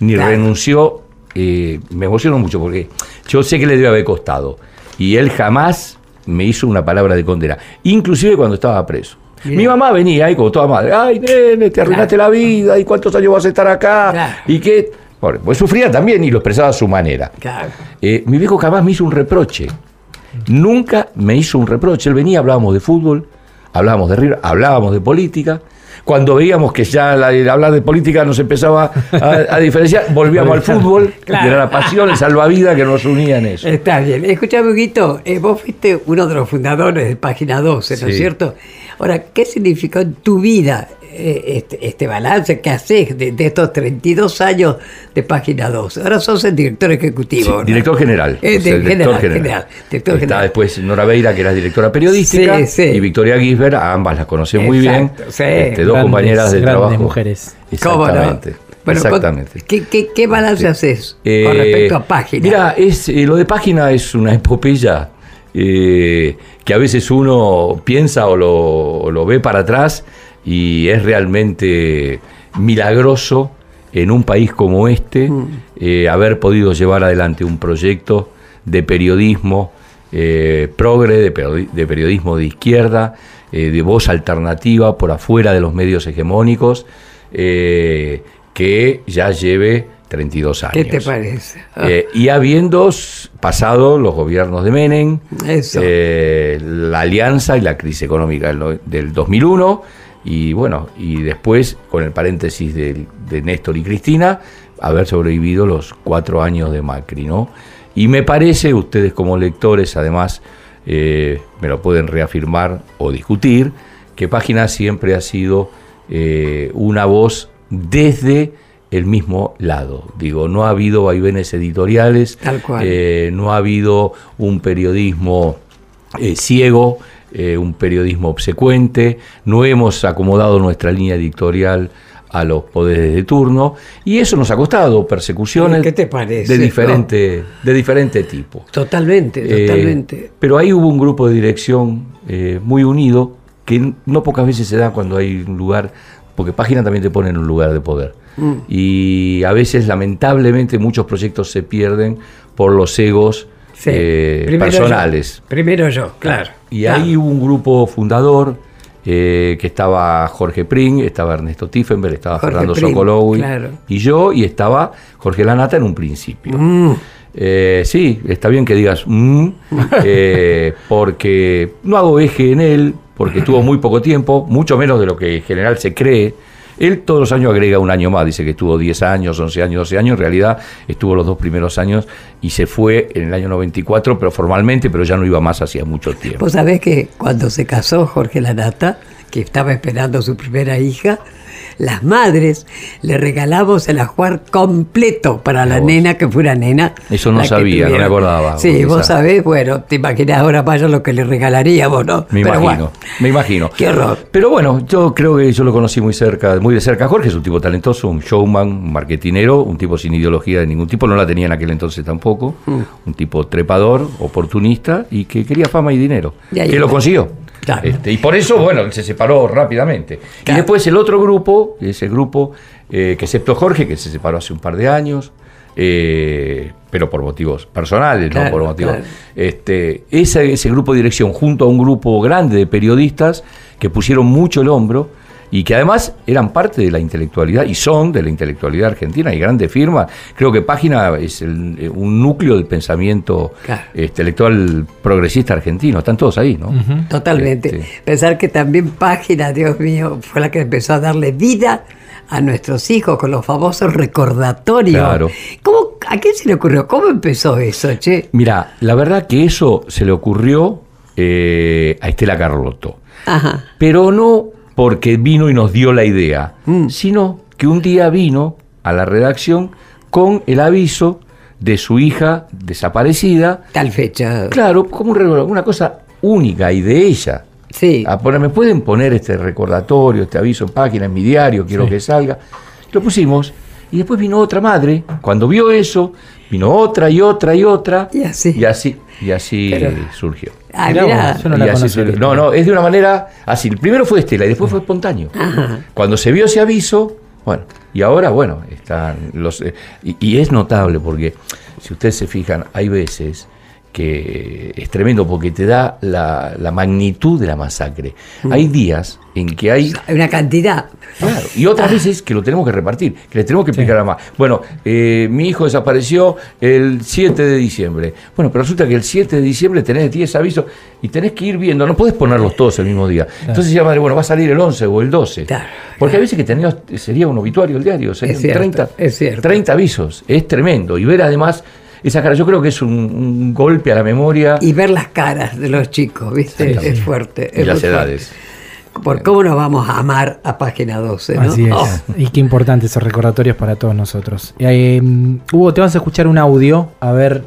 [SPEAKER 4] ni renunció. eh, me emocionó mucho porque yo sé que le debe haber costado. Y él jamás me hizo una palabra de condena, inclusive cuando estaba preso.
[SPEAKER 2] Bien.
[SPEAKER 4] Mi mamá venía ahí como toda madre, ay nene, te arruinaste la vida, y cuántos años vas a estar acá, y que, bueno, pues sufría también y lo expresaba a su manera. Eh, mi viejo jamás me hizo un reproche. Nunca me hizo un reproche. Él venía, hablábamos de fútbol, hablábamos de River, hablábamos de política. Cuando veíamos que ya la- el hablar de política nos empezaba a, a diferenciar, volvíamos al fútbol,
[SPEAKER 2] Claro.
[SPEAKER 4] que era la pasión, el salvavidas que nos unía en eso.
[SPEAKER 2] Está bien. Escuchame, Huguito, eh, vos fuiste uno de los fundadores de Página 12, ¿no es
[SPEAKER 4] Sí.
[SPEAKER 2] cierto? Ahora, ¿qué significó en tu vida este, este balance que haces de, de estos 32 años de Página 12? Ahora sos el director ejecutivo.
[SPEAKER 4] Sí,
[SPEAKER 2] ¿no?
[SPEAKER 4] director general.
[SPEAKER 2] Eh,
[SPEAKER 4] sea, el
[SPEAKER 2] general, general, director
[SPEAKER 4] Está
[SPEAKER 2] general.
[SPEAKER 4] después Nora Beira, que era directora periodística,
[SPEAKER 2] Sí, sí.
[SPEAKER 4] y Victoria Gisbert, a ambas las conocí muy bien. Este, dos
[SPEAKER 3] Grandes-
[SPEAKER 4] compañeras de
[SPEAKER 3] grandes
[SPEAKER 4] trabajo.
[SPEAKER 3] mujeres.
[SPEAKER 2] ¿Cómo no?
[SPEAKER 4] Exactamente.
[SPEAKER 2] Bueno,
[SPEAKER 4] exactamente.
[SPEAKER 2] ¿qué, qué, qué balance haces con
[SPEAKER 4] Eh,
[SPEAKER 2] respecto a Página?
[SPEAKER 4] Mira, es, eh, lo de página es una epopeya eh, que a veces uno piensa o lo, o lo ve para atrás y es realmente milagroso en un país como este
[SPEAKER 2] Mm.
[SPEAKER 4] eh, haber podido llevar adelante un proyecto de periodismo eh, progre, de, periodi- de periodismo de izquierda, eh, de voz alternativa por afuera de los medios hegemónicos, que ya lleve 32 años.
[SPEAKER 2] ¿Qué te parece? Ah,
[SPEAKER 4] Eh, y habiendo pasado los gobiernos de Menem, eh, la alianza y la crisis económica del, del 2001, y bueno, y después, con el paréntesis del- de, Néstor y Cristina, haber sobrevivido los cuatro años de Macri, ¿no? Y me parece, ustedes como lectores, además, eh, me lo pueden reafirmar o discutir, que Página siempre ha sido eh, una voz desde el mismo lado. Digo, no ha habido vaivenes editoriales,
[SPEAKER 2] Tal cual.
[SPEAKER 4] eh, no ha habido un periodismo ciego, eh, un periodismo obsecuente, no hemos acomodado nuestra línea editorial a los poderes de turno y eso nos ha costado persecuciones
[SPEAKER 2] ¿Qué te parece?
[SPEAKER 4] de diferente, de diferente tipo.
[SPEAKER 2] Totalmente,
[SPEAKER 4] Eh,
[SPEAKER 2] totalmente.
[SPEAKER 4] pero ahí hubo un grupo de dirección eh, muy unido que no pocas veces se da cuando hay un lugar, porque Página también te pone en un lugar de poder.
[SPEAKER 2] Mm.
[SPEAKER 4] Y a veces, lamentablemente, muchos proyectos se pierden por los egos
[SPEAKER 2] Sí.
[SPEAKER 4] eh,
[SPEAKER 2] Primero
[SPEAKER 4] personales.
[SPEAKER 2] yo. Primero yo, claro.
[SPEAKER 4] Y
[SPEAKER 2] Claro.
[SPEAKER 4] ahí hubo un grupo fundador eh, que estaba Jorge Pring, estaba Ernesto Tiffenberg, estaba
[SPEAKER 2] Jorge
[SPEAKER 4] Fernando Sokolowi
[SPEAKER 2] claro.
[SPEAKER 4] y yo, y estaba Jorge Lanata en un principio.
[SPEAKER 2] Mm,
[SPEAKER 4] Eh, sí, está bien que digas mm, eh, porque no hago eje en él, porque tuvo muy poco tiempo, mucho menos de lo que en general se cree. Él todos los años agrega un año más, dice que estuvo 10 años, 11 años, 12 años, en realidad estuvo los dos primeros años y se fue en el año 94, pero formalmente, pero ya no iba más hacía mucho tiempo.
[SPEAKER 2] Vos sabés que cuando se casó Jorge Lanata, que estaba esperando a su primera hija, las madres le regalamos el ajuar completo para la
[SPEAKER 4] vos.
[SPEAKER 2] nena que fuera nena.
[SPEAKER 4] Eso no sabía, no me acordaba,
[SPEAKER 2] Sí, vos sabés, bueno, te imaginás ahora vaya lo que le regalaríamos, ¿no?
[SPEAKER 4] Me
[SPEAKER 2] Pero
[SPEAKER 4] imagino,
[SPEAKER 2] bueno,
[SPEAKER 4] me imagino.
[SPEAKER 2] Qué horror.
[SPEAKER 4] Pero bueno, yo creo que yo lo conocí muy cerca, muy de cerca. Jorge es un tipo talentoso, un showman, un marketinero, un tipo sin ideología de ningún tipo, no la tenía en aquel entonces tampoco.
[SPEAKER 2] Mm.
[SPEAKER 4] Un tipo trepador, oportunista y que quería fama y dinero.
[SPEAKER 2] Y ahí
[SPEAKER 4] que lo consiguió.
[SPEAKER 2] Claro.
[SPEAKER 4] Este, y por eso, bueno, se separó rápidamente. Y después el otro grupo, ese grupo, eh, que excepto Jorge, que se separó hace un par de años, eh, pero por motivos personales, no por motivos. Este, ese, ese grupo de dirección, junto a un grupo grande de periodistas que pusieron mucho el hombro y que además eran parte de la intelectualidad y son de la intelectualidad argentina y grandes firmas. Creo que Página es el- eh, un núcleo del pensamiento
[SPEAKER 2] Claro.
[SPEAKER 4] este, intelectual progresista argentino. Están todos ahí, ¿no?
[SPEAKER 2] Totalmente.
[SPEAKER 4] Este.
[SPEAKER 2] Pensar que también Página, Dios mío, fue la que empezó a darle vida a nuestros hijos con los famosos recordatorios.
[SPEAKER 4] Claro.
[SPEAKER 2] ¿Cómo, ¿A quién se le ocurrió? ¿Cómo empezó eso, che?
[SPEAKER 4] Mira, la verdad que eso se le ocurrió eh, a Estela Carlotto.
[SPEAKER 2] Ajá.
[SPEAKER 4] Pero no porque vino y nos dio la idea,
[SPEAKER 2] Mm.
[SPEAKER 4] sino que un día vino a la redacción con el aviso de su hija desaparecida,
[SPEAKER 2] Tal fecha.
[SPEAKER 4] claro, como un regalo, una cosa única y de ella.
[SPEAKER 2] Sí.
[SPEAKER 4] A poner, ¿Me pueden poner este recordatorio, este aviso en página, en mi diario, quiero que salga? Lo pusimos y después vino otra madre, cuando vio eso, vino otra y otra y otra.
[SPEAKER 2] Y así.
[SPEAKER 4] Y así, y así
[SPEAKER 2] Pero-
[SPEAKER 4] surgió.
[SPEAKER 2] Ah,
[SPEAKER 3] Mirá
[SPEAKER 2] mirá.
[SPEAKER 3] vos, yo no la
[SPEAKER 4] así surgió. no, no, es de una manera así. El primero fue Estela y después fue espontáneo. Cuando se vio ese aviso, bueno, y ahora, bueno, están los. eh, y, y es notable porque, si ustedes se fijan, hay veces que es tremendo porque te da la, la magnitud de la masacre. Hay días en que hay
[SPEAKER 2] Hay una cantidad.
[SPEAKER 4] Claro, y otras veces que lo tenemos que repartir, que le tenemos que explicar a más. Bueno, eh, mi hijo desapareció el 7 de diciembre. Bueno, pero resulta que el 7 de diciembre tenés 10 avisos y tenés que ir viendo, no podés ponerlos todos el mismo día. Entonces decía madre, bueno, va a salir el 11 o el 12.
[SPEAKER 2] Claro,
[SPEAKER 4] Porque a veces que tenías, sería un obituario el diario, serían
[SPEAKER 2] cierto,
[SPEAKER 4] 30,
[SPEAKER 2] es cierto.
[SPEAKER 4] 30 avisos. Es tremendo. Y ver además esa cara, yo creo que es un, un golpe a la memoria
[SPEAKER 2] Y ver las caras de los chicos, ¿viste? Es fuerte.
[SPEAKER 4] y
[SPEAKER 2] es
[SPEAKER 4] las
[SPEAKER 2] fuerte.
[SPEAKER 4] edades.
[SPEAKER 2] Por cómo nos vamos a amar a página 12, ¿no?
[SPEAKER 3] Así es.
[SPEAKER 2] Oh,
[SPEAKER 3] Y qué importantes esos recordatorios para todos nosotros. Eh, Hugo, te vas a escuchar un audio, a ver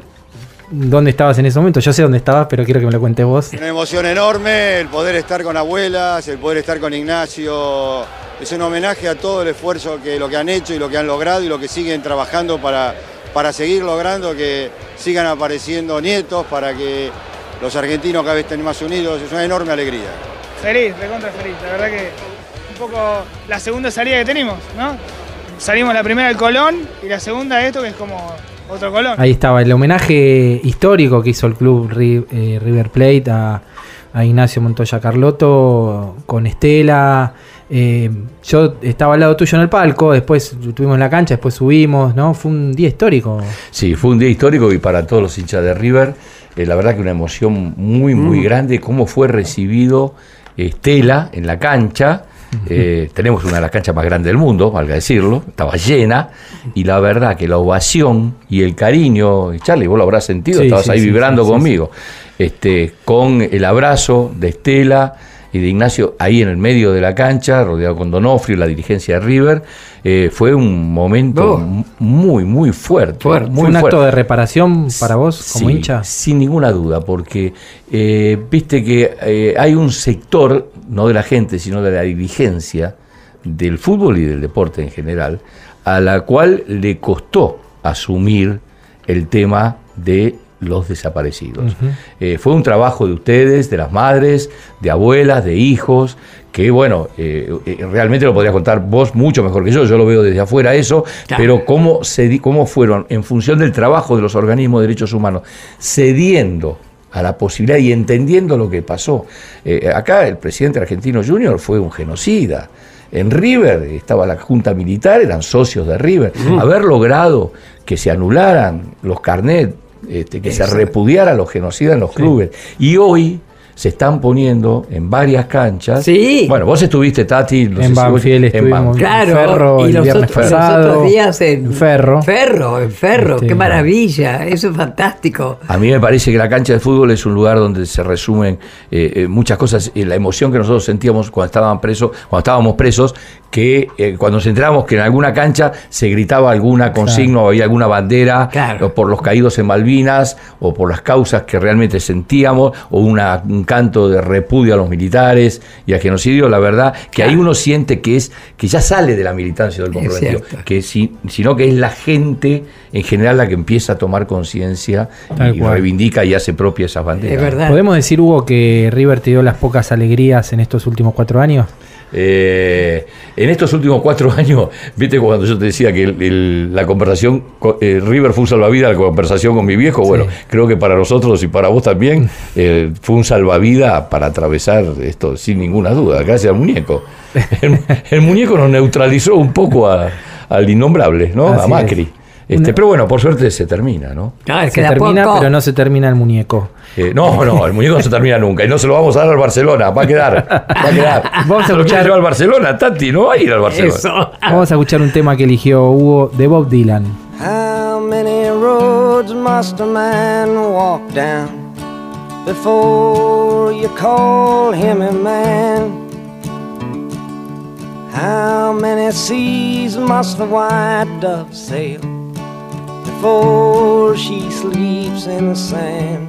[SPEAKER 3] dónde estabas en ese momento. Yo sé dónde estabas, pero quiero que me lo cuentes vos.
[SPEAKER 6] Una emoción enorme, el poder estar con abuelas, el poder estar con Ignacio. Es un homenaje a todo el esfuerzo que lo que han hecho y lo que han logrado y lo que siguen trabajando para, para seguir logrando que sigan apareciendo nietos, para que los argentinos cada vez estén más unidos. Es una enorme alegría.
[SPEAKER 7] Feliz, recontra feliz. La verdad que un poco la segunda salida que tenemos, ¿no? Salimos la primera del Colón y la segunda esto que es como otro Colón.
[SPEAKER 3] Ahí estaba el homenaje histórico que hizo el club eh, River Plate a, a Ignacio Montoya Carlotto con Estela. Eh, yo estaba al lado tuyo en el palco, después estuvimos en la cancha, después subimos, ¿no? Fue un día histórico.
[SPEAKER 4] Sí, fue un día histórico y para todos los hinchas de River, eh, la verdad que una emoción muy, muy grande, cómo fue recibido Estela en la cancha. Eh, tenemos una de las canchas más grandes del mundo, valga decirlo, estaba llena, y la verdad que la ovación y el cariño, Charlie, vos lo habrás sentido,
[SPEAKER 3] Sí,
[SPEAKER 4] estabas
[SPEAKER 3] sí,
[SPEAKER 4] ahí
[SPEAKER 3] sí,
[SPEAKER 4] vibrando conmigo, Este, con el abrazo de Estela y de Ignacio ahí en el medio de la cancha, rodeado con Donofrio y la dirigencia de River, eh, fue un momento
[SPEAKER 2] Oh.
[SPEAKER 4] muy, muy fuerte.
[SPEAKER 2] Fuerte.
[SPEAKER 4] muy
[SPEAKER 3] ¿Fue un acto de reparación para vos como
[SPEAKER 4] Sí,
[SPEAKER 3] hincha?
[SPEAKER 4] Sin ninguna duda, porque eh, viste que eh, hay un sector, no de la gente, sino de la dirigencia del fútbol y del deporte en general, a la cual le costó asumir el tema de los desaparecidos. Eh, fue un trabajo de ustedes, de las madres, de abuelas, de hijos, que bueno, eh, eh, realmente lo podrías contar vos mucho mejor que yo, yo lo veo desde afuera eso,
[SPEAKER 2] Claro.
[SPEAKER 4] pero cómo, se, di- cómo fueron, en función del trabajo de los organismos de derechos humanos, cediendo a la posibilidad y entendiendo lo que pasó. Eh, acá el presidente argentino Junior fue un genocida. En River estaba la Junta Militar, eran socios de River. Haber logrado que se anularan los carnets, este, que se repudiara a los genocidas en los clubes. Y hoy se están poniendo en varias canchas.
[SPEAKER 2] Sí.
[SPEAKER 4] Bueno, vos estuviste, Tati, no
[SPEAKER 3] en Banfield
[SPEAKER 4] en. Banfield.
[SPEAKER 2] Claro,
[SPEAKER 3] Ferro
[SPEAKER 2] y
[SPEAKER 3] el
[SPEAKER 2] los,
[SPEAKER 3] viernes
[SPEAKER 2] otros, los
[SPEAKER 3] pasado,
[SPEAKER 2] otros días en,
[SPEAKER 3] en Ferro.
[SPEAKER 2] Ferro, en Ferro,
[SPEAKER 3] Este,
[SPEAKER 2] qué maravilla, eso es fantástico.
[SPEAKER 4] A mí me parece que la cancha de fútbol es un lugar donde se resumen eh, eh, muchas cosas, eh, la emoción que nosotros sentíamos cuando estaban presos, cuando estábamos presos, que eh, cuando nos enterábamos que en alguna cancha se gritaba alguna consigna o había alguna bandera,
[SPEAKER 2] Claro.
[SPEAKER 4] o por los caídos en Malvinas, o por las causas que realmente sentíamos, o una- un canto de repudio a los militares y al genocidio, la verdad que ahí uno siente que es que ya sale de la militancia del comprometido, que si, sino que es la gente en general la que empieza a tomar conciencia y
[SPEAKER 3] cual.
[SPEAKER 4] reivindica y hace propia esas banderas.
[SPEAKER 2] Es verdad.
[SPEAKER 3] ¿Podemos decir, Hugo, que River te dio las pocas alegrías en estos últimos cuatro años?
[SPEAKER 4] Eh, en estos últimos cuatro años, viste cuando yo te decía que el- el- la conversación, con- eh, River fue un salvavidas, la conversación con mi viejo, bueno, creo que para nosotros y para vos también eh, fue un salvavidas para atravesar esto sin ninguna duda, gracias al muñeco. El, el muñeco nos neutralizó un poco a- al innombrable, ¿no?
[SPEAKER 3] Así
[SPEAKER 4] a Macri.
[SPEAKER 3] es.
[SPEAKER 4] Este, Pero bueno, por suerte se termina, ¿no?
[SPEAKER 2] Ah, es
[SPEAKER 3] Se
[SPEAKER 2] que a
[SPEAKER 3] termina,
[SPEAKER 2] poco-
[SPEAKER 3] pero no se termina el muñeco.
[SPEAKER 4] Eh, no, no, el muñeco no se termina nunca y no se lo vamos a dar al Barcelona, va a quedar, va a quedar.
[SPEAKER 3] Vamos a
[SPEAKER 4] ¿Se lo quiere
[SPEAKER 3] escuchar-
[SPEAKER 4] al Barcelona, Tati, no va a ir al Barcelona.
[SPEAKER 2] Eso.
[SPEAKER 3] Vamos a escuchar un tema que eligió Hugo de Bob Dylan.
[SPEAKER 8] How many roads must a man walk down before you call him a man. How many seas must the white dove sail before she sleeps in the sand?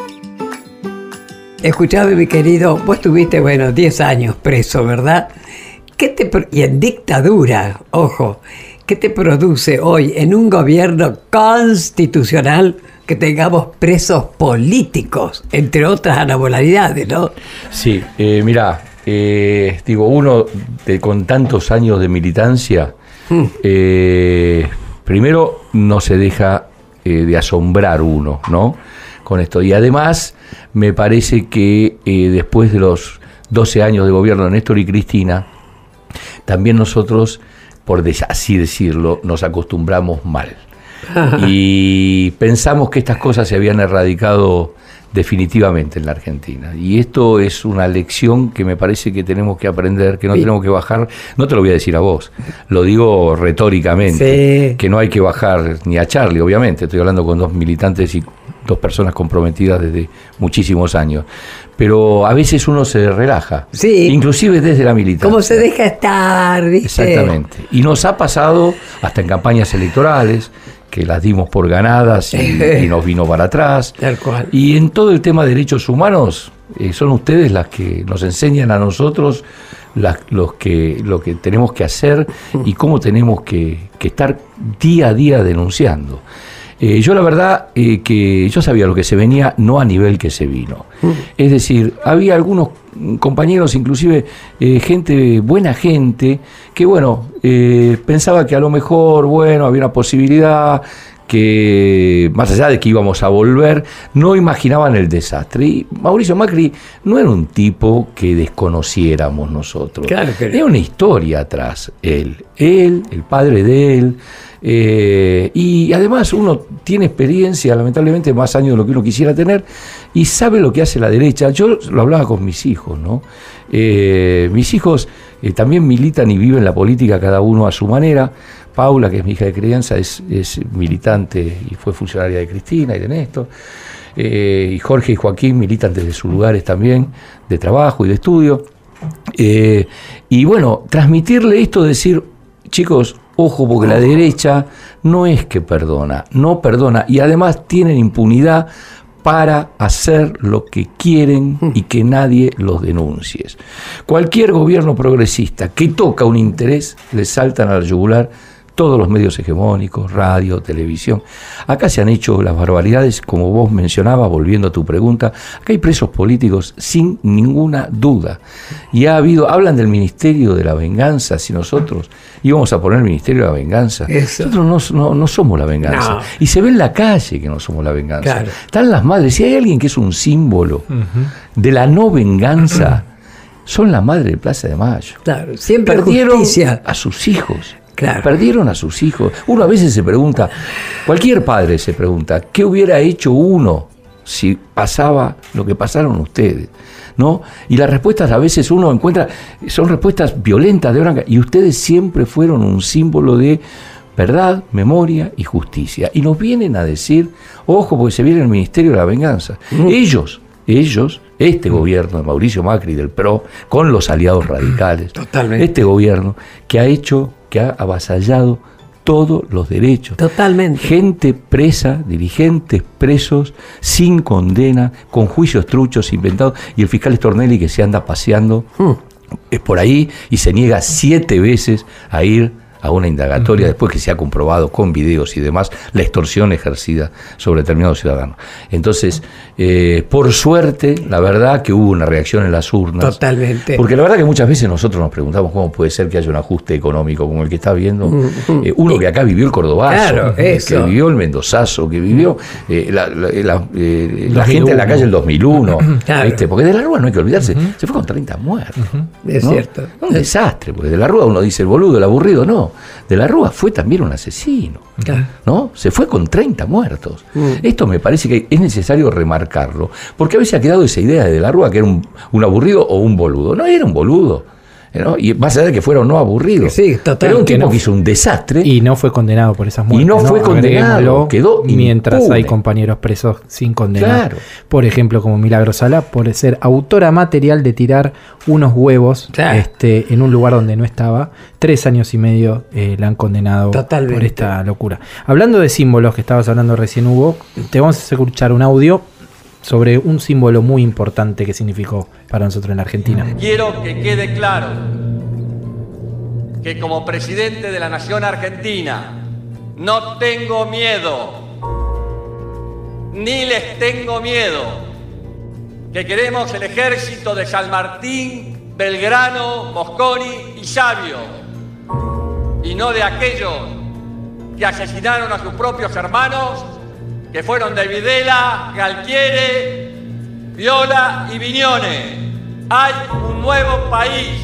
[SPEAKER 2] Escuchame, mi querido, vos tuviste, bueno, 10 años preso, ¿verdad? ¿Qué te y en dictadura, ojo, ¿qué te produce hoy en un gobierno constitucional que tengamos presos políticos, entre otras anormalidades, ¿no?
[SPEAKER 4] Sí, eh, mirá, eh, digo, uno de- con tantos años de militancia, eh, primero no se deja eh, de asombrar uno, ¿no? Con esto. Y además, me parece que eh, después de los 12 años de gobierno de Néstor y Cristina, también nosotros, por así decirlo, nos acostumbramos mal. y pensamos que estas cosas se habían erradicado definitivamente en la Argentina. Y esto es una lección que me parece que tenemos que aprender, que no
[SPEAKER 2] Sí.
[SPEAKER 4] tenemos que bajar. No te lo voy a decir a vos, lo digo retóricamente,
[SPEAKER 2] Sí.
[SPEAKER 4] que no hay que bajar ni a Charlie, obviamente. Estoy hablando con dos militantes y dos personas comprometidas desde muchísimos años. Pero a veces uno se relaja,
[SPEAKER 2] Sí.
[SPEAKER 4] inclusive desde la militancia.
[SPEAKER 2] ¿Cómo se deja estar, viste?
[SPEAKER 4] Exactamente. Y nos ha pasado hasta en campañas electorales, que las dimos por ganadas y, y nos vino para atrás.
[SPEAKER 2] Tal cual.
[SPEAKER 4] Y en todo el tema de derechos humanos, eh, son ustedes las que nos enseñan a nosotros los que, lo que tenemos que hacer y cómo tenemos que, que estar día a día denunciando. Eh, yo la verdad eh, que yo sabía lo que se venía, no a nivel que se vino. Es decir, había algunos compañeros, inclusive eh, gente, buena gente, que bueno, pensaba que a lo mejor, bueno, había una posibilidad que más allá de que íbamos a volver, no imaginaban el desastre. Y Mauricio Macri no era un tipo que desconociéramos nosotros.
[SPEAKER 2] Claro no.
[SPEAKER 4] Era una historia atrás, él, él, el padre de él. Eh, y además uno tiene experiencia, lamentablemente más años de lo que uno quisiera tener, y sabe lo que hace la derecha. Yo lo hablaba con mis hijos, ¿no? Eh, mis hijos eh, también militan y viven la política cada uno a su manera. Paula, que es mi hija de crianza, es, es militante y fue funcionaria de Cristina y de Néstor. Y Jorge y Joaquín militan desde sus lugares también de trabajo y de estudio. Y bueno, transmitirle esto, decir, chicos, ojo, porque la derecha no es que perdona, no perdona, y además tienen impunidad para hacer lo que quieren y que nadie los denuncie. Cualquier gobierno progresista que toca un interés le saltan al yugular todos los medios hegemónicos, radio, televisión. Acá se han hecho las barbaridades, como vos mencionabas, volviendo a tu pregunta, acá hay presos políticos sin ninguna duda. Y ha habido, hablan del Ministerio de la Venganza, si nosotros íbamos a poner el Ministerio de la Venganza. Nosotros no, somos la venganza. Y se ve en la calle que no somos la venganza. Están las madres. Si hay alguien que es un símbolo de la no venganza, son las madres de Plaza de Mayo.
[SPEAKER 2] Claro, siempre
[SPEAKER 4] perdieron a sus hijos. Perdieron a sus hijos. Uno a veces se pregunta, cualquier padre se pregunta, ¿qué hubiera hecho uno si pasaba lo que pasaron ustedes? ¿No? Y las respuestas a veces uno encuentra, son respuestas violentas de bronca, y ustedes siempre fueron un símbolo de verdad, memoria y justicia. Y nos vienen a decir, ojo, porque se viene el Ministerio de la Venganza. Ellos, ellos, este gobierno de Mauricio Macri del PRO, con los aliados radicales, este gobierno que ha hecho que ha avasallado todos los derechos.
[SPEAKER 2] Totalmente.
[SPEAKER 4] Gente presa, dirigentes presos, sin condena, con juicios truchos inventados, y el fiscal Stornelli que se anda paseando hmm. es por ahí y se niega siete veces a ir a una indagatoria después que se ha comprobado con videos y demás la extorsión ejercida sobre determinados ciudadanos. Entonces, eh, por suerte, la verdad que hubo una reacción en las urnas.
[SPEAKER 2] Totalmente.
[SPEAKER 4] Porque la verdad que muchas veces nosotros nos preguntamos cómo puede ser que haya un ajuste económico como el que está viendo eh, uno que acá vivió el cordobazo, que vivió el mendozazo, que vivió eh, la, gente en la calle el 2001. Porque de la Rúa no hay que olvidarse, se fue con 30 muertos.
[SPEAKER 2] Es cierto.
[SPEAKER 4] Un desastre, porque de la Rúa uno dice el boludo, el aburrido, no de la Rúa fue también un asesino, ¿no? Se fue con 30 muertos. Mm. Esto me parece que es necesario remarcarlo, porque a veces ha quedado esa idea de, de la Rúa que era un, un aburrido o un boludo. No era un boludo y más allá de que fuera o no aburrido.
[SPEAKER 2] Sí, total,
[SPEAKER 4] Pero un tipo que, hizo un desastre.
[SPEAKER 3] Y no fue condenado por esas muertes.
[SPEAKER 4] Y no, fue condenado, quedó
[SPEAKER 3] Mientras hay compañeros presos sin condenar. Por ejemplo, como Milagro Sala, por ser autora material de tirar unos huevos este, en un lugar donde no estaba. Tres años y medio eh, la han condenado por esta locura. Hablando de símbolos que estabas hablando recién, Hugo, te vamos a escuchar un audio sobre un símbolo muy importante que significó para nosotros en Argentina.
[SPEAKER 9] Quiero que quede claro que como presidente de la Nación Argentina no tengo miedo, ni les tengo miedo, que queremos el ejército de San Martín, Belgrano, Mosconi y Sabio, y no de aquellos que asesinaron a sus propios hermanos que fueron de Videla, Galtiere, Viola y Viñone. Hay un nuevo país.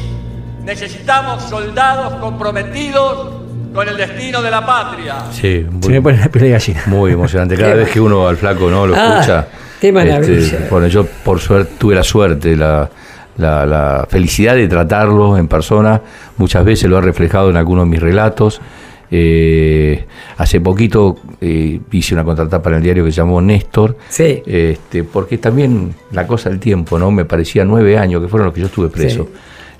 [SPEAKER 9] Necesitamos soldados comprometidos con el destino de la patria.
[SPEAKER 4] Sí,
[SPEAKER 3] muy, me pone la gallina.
[SPEAKER 4] Muy emocionante. Cada vez que uno al flaco no lo ah, escucha.
[SPEAKER 2] Qué maravilla.
[SPEAKER 4] Este, bueno, yo por suerte tuve la suerte, la, la, felicidad de tratarlo en persona. Muchas veces lo he reflejado en algunos de mis relatos. Eh, hace poquito eh, hice una contratapa en el diario que se llamó Néstor, este, porque también la cosa del tiempo, ¿no? Me parecía nueve años, que fueron los que yo estuve preso.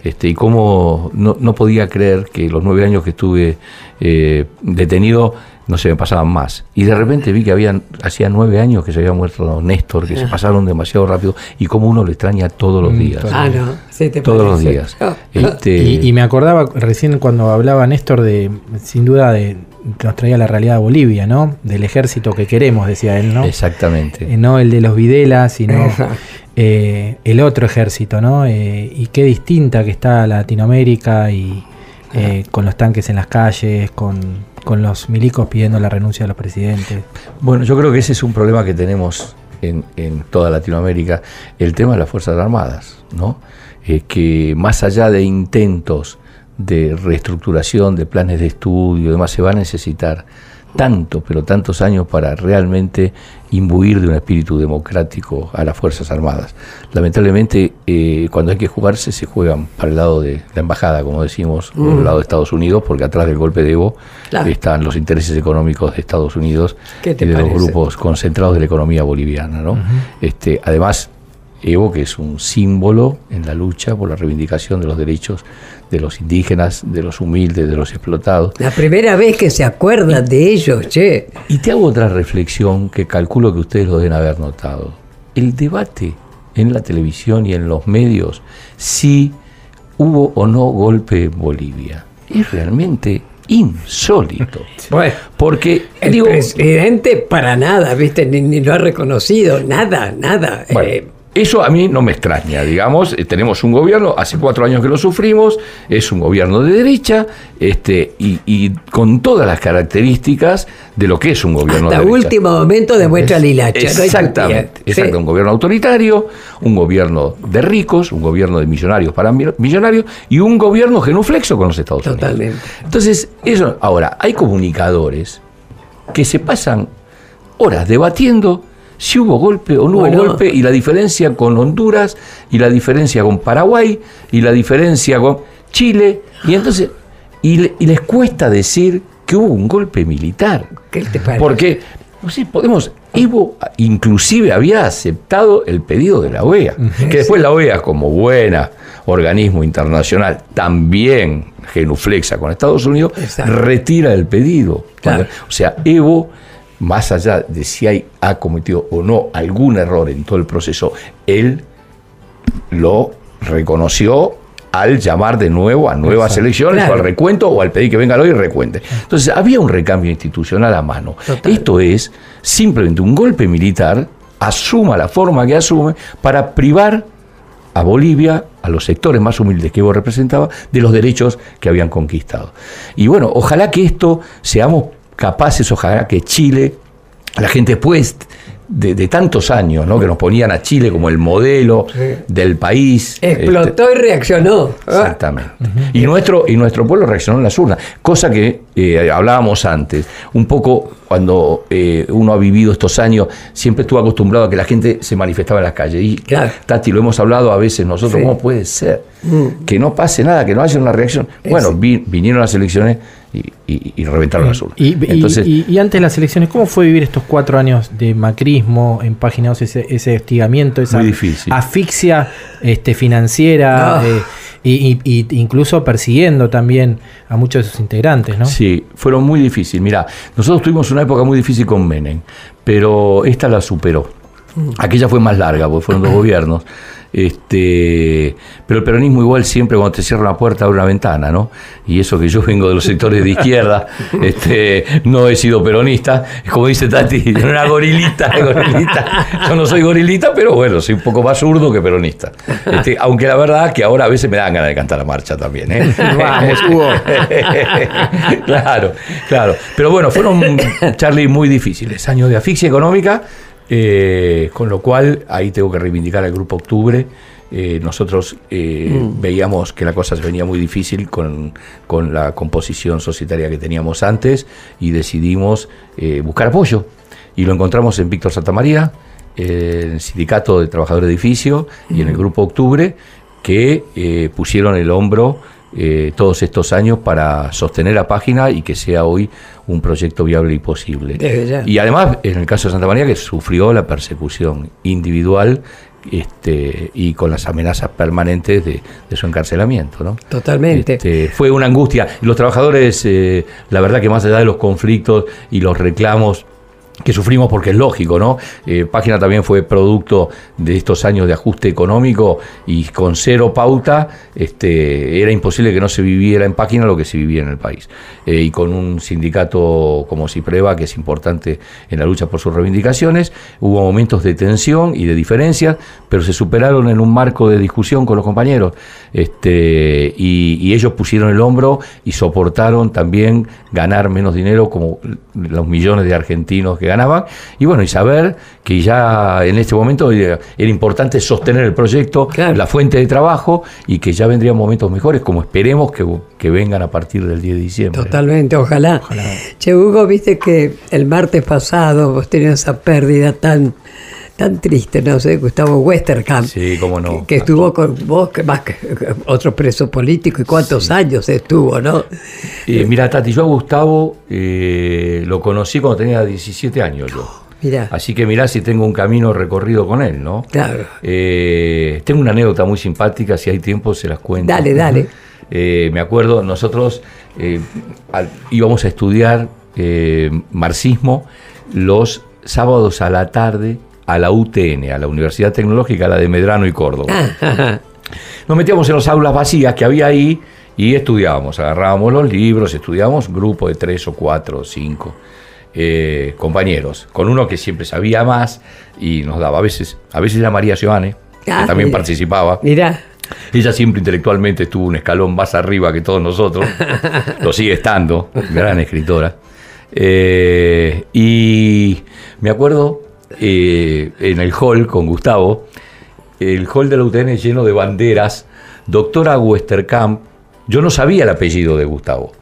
[SPEAKER 4] Este, y cómo no, no, podía creer que los nueve años que estuve eh, detenido no se me pasaban más. Y de repente vi que habían, hacía nueve años que se había muerto Néstor, que se ah. pasaron demasiado rápido, y como uno lo extraña todos los mm, días.
[SPEAKER 2] Ah, no, sí, te
[SPEAKER 4] Todos los días.
[SPEAKER 3] Oh. Este, y, me acordaba recién cuando hablaba Néstor de, sin duda, de nos traía la realidad de Bolivia, ¿no? Del ejército que queremos, decía él, ¿no?
[SPEAKER 4] Exactamente.
[SPEAKER 3] Eh, no el de los Videlas, sino eh, el otro ejército, ¿no? Eh, y qué distinta que está Latinoamérica y con los tanques en las calles, con con los milicos pidiendo la renuncia de los presidentes.
[SPEAKER 4] Bueno, yo creo que ese es un problema que tenemos en, toda Latinoamérica, el tema de las Fuerzas Armadas, ¿no? Eh, que más allá de intentos de reestructuración, de planes de estudio, demás, se va a necesitar tanto, pero tantos años para realmente imbuir de un espíritu democrático a las Fuerzas Armadas. Lamentablemente, eh, cuando hay que jugarse, se juegan para el lado de la embajada, como decimos, por el mm. lado de Estados Unidos, porque atrás del golpe de Evo están los intereses económicos de Estados Unidos y de los grupos concentrados de la economía boliviana. ¿no? este, además, Evo, que es un símbolo en la lucha por la reivindicación de los derechos de los indígenas, de los humildes, de los explotados.
[SPEAKER 2] La primera vez que se acuerdan de ellos, che.
[SPEAKER 4] Y te hago otra reflexión que calculo que ustedes lo deben haber notado. El debate en la televisión y en los medios si hubo o no golpe en Bolivia es realmente insólito.
[SPEAKER 2] Bueno,
[SPEAKER 4] Porque,
[SPEAKER 2] el
[SPEAKER 4] digo,
[SPEAKER 2] presidente para nada, ¿viste? Ni, ni lo ha reconocido, nada, nada.
[SPEAKER 4] Bueno,
[SPEAKER 2] Eh,
[SPEAKER 4] eso a mí no me extraña, digamos, eh, tenemos un gobierno, hace cuatro años que lo sufrimos, es un gobierno de derecha, este, y, y con todas las características de lo que es un gobierno
[SPEAKER 2] hasta
[SPEAKER 4] de derecha.
[SPEAKER 2] último momento demuestra la hilacha. no hay
[SPEAKER 4] Exactamente,
[SPEAKER 2] cantidad.
[SPEAKER 4] exacto,
[SPEAKER 2] Sí.
[SPEAKER 4] un gobierno autoritario, un gobierno de ricos, un gobierno de millonarios para mi- millonarios y un gobierno genuflexo con los Estados Unidos.
[SPEAKER 2] Totalmente.
[SPEAKER 4] Entonces, eso, ahora, hay comunicadores que se pasan horas debatiendo si hubo golpe o no hubo golpe y la diferencia con Honduras y la diferencia con Paraguay y la diferencia con Chile y entonces y, le- y les cuesta decir que hubo un golpe militar.
[SPEAKER 2] ¿Qué te parece?
[SPEAKER 4] Porque, no sé, podemos, Evo inclusive había aceptado el pedido de la OEA, que después la OEA, como buena organismo internacional, también genuflexa con Estados Unidos,
[SPEAKER 2] Exacto.
[SPEAKER 4] retira el pedido.
[SPEAKER 2] Claro.
[SPEAKER 4] O sea, Evo, más allá de si hay, ha cometido o no algún error en todo el proceso, él lo reconoció al llamar de nuevo a nuevas
[SPEAKER 3] Exacto.
[SPEAKER 4] elecciones
[SPEAKER 2] Claro.
[SPEAKER 4] o al recuento o al pedir que venga hoy y recuente. Entonces había un recambio institucional a mano.
[SPEAKER 2] Total.
[SPEAKER 4] Esto es simplemente un golpe militar, asuma la forma que asume para privar a Bolivia, a los sectores más humildes que Evo representaba, de los derechos que habían conquistado. Y bueno, ojalá que esto seamos capaces, ojalá que Chile, la gente después de, de tantos años, ¿no? que nos ponían a Chile como el modelo del país. este,
[SPEAKER 2] Explotó y reaccionó.
[SPEAKER 4] Exactamente. y, nuestro, y nuestro pueblo reaccionó en las urnas, cosa que eh, hablábamos antes. Un poco cuando eh, uno ha vivido estos años, siempre estuvo acostumbrado a que la gente se manifestaba en las calles. Y
[SPEAKER 2] Claro.
[SPEAKER 4] Tati, lo hemos hablado a veces nosotros,
[SPEAKER 2] Sí.
[SPEAKER 4] ¿cómo puede ser? Que no pase nada, que no haya una reacción. Bueno, vi- vinieron las elecciones y, y- y reventaron las urnas.
[SPEAKER 3] Y, y-
[SPEAKER 4] Entonces,
[SPEAKER 3] y- y antes de las elecciones, ¿cómo fue vivir estos cuatro años de macrismo en Página 12, ese, ese hostigamiento, esa asfixia este, financiera
[SPEAKER 2] Ah.
[SPEAKER 3] eh, y, y- y incluso persiguiendo también a muchos de sus integrantes, ¿no?
[SPEAKER 4] Sí, fueron muy difíciles. Mira, nosotros tuvimos una época muy difícil con Menem, pero esta la superó. Aquella fue más larga, porque fueron dos gobiernos. Este, pero el peronismo igual siempre cuando te cierra una puerta abre una ventana, ¿no? Y eso que yo vengo de los sectores de izquierda, este, no he sido peronista, como dice Tati, una gorilita, gorilita. Yo no soy gorilita, pero bueno, soy un poco más zurdo que peronista. Este, aunque la verdad que ahora a veces me dan ganas de cantar la marcha también, ¿eh?
[SPEAKER 3] Vamos, Hugo.
[SPEAKER 4] claro, claro. Pero bueno, fueron, Charlie, muy difíciles. Años de asfixia económica, eh, con lo cual ahí tengo que reivindicar al Grupo Octubre. Eh, nosotros eh, veíamos que la cosa se venía muy difícil con, con la composición societaria que teníamos antes y decidimos buscar apoyo. Y lo encontramos en Víctor Santamaría, en el Sindicato de Trabajadores de Edificio y en el Grupo Octubre, que pusieron el hombro eh, todos estos años para sostener la página y que sea hoy un proyecto viable y posible. Y además, en el caso de Santa María, que sufrió la persecución individual este, y con las amenazas permanentes de, de su encarcelamiento. ¿no?
[SPEAKER 2] Totalmente.
[SPEAKER 4] Este, fue una angustia. Los trabajadores, eh, la verdad que más allá de los conflictos y los reclamos que sufrimos porque es lógico, ¿no? Eh, Página también fue producto de estos años de ajuste económico y con cero pauta este, era imposible que no se viviera en Página lo que se vivía en el país. Eh, y con un sindicato como Cipreva, que es importante en la lucha por sus reivindicaciones, hubo momentos de tensión y de diferencias, pero se superaron en un marco de discusión con los compañeros. Este, y, y ellos pusieron el hombro y soportaron también ganar menos dinero como los millones de argentinos que ganaban. Y bueno, y saber que ya en este momento era, importante sostener el proyecto,
[SPEAKER 2] Claro.
[SPEAKER 4] la fuente de trabajo y que ya vendrían momentos mejores, como esperemos que, que vengan a partir del 10 de diciembre.
[SPEAKER 2] Totalmente, ojalá. Che, Hugo, viste que el martes pasado vos tenías esa pérdida tan, tan triste, no sé, Gustavo Westerkamp.
[SPEAKER 4] Sí, cómo no.
[SPEAKER 2] Que, que estuvo con vos, que más que otro preso político, y cuántos años estuvo, ¿no?
[SPEAKER 4] Eh, mira, Tati, yo a Gustavo eh, lo conocí cuando tenía 17 años yo.
[SPEAKER 2] Mirá.
[SPEAKER 4] Así que mirá si tengo un camino recorrido con él, ¿no?
[SPEAKER 2] Claro.
[SPEAKER 4] Eh, tengo una anécdota muy simpática, si hay tiempo se las cuento.
[SPEAKER 2] Dale, dale.
[SPEAKER 4] Eh, me acuerdo, nosotros al- íbamos a estudiar marxismo los sábados a la tarde a la UTN, a la Universidad Tecnológica, la de Medrano y Córdoba. Nos metíamos en las aulas vacías que había ahí y estudiábamos, agarrábamos los libros, estudiábamos grupo de tres o cuatro o cinco eh, compañeros, con uno que siempre sabía más y nos daba, a veces, a veces era María Giovanni, que
[SPEAKER 2] Ah,
[SPEAKER 4] también participaba.
[SPEAKER 2] Mirá.
[SPEAKER 4] Ella siempre intelectualmente estuvo un escalón más arriba que todos nosotros, lo sigue estando, gran escritora. Eh, y me acuerdo eh, en el hall con Gustavo, el hall de la UTN lleno de banderas, doctora Westerkamp, yo no sabía el apellido de Gustavo.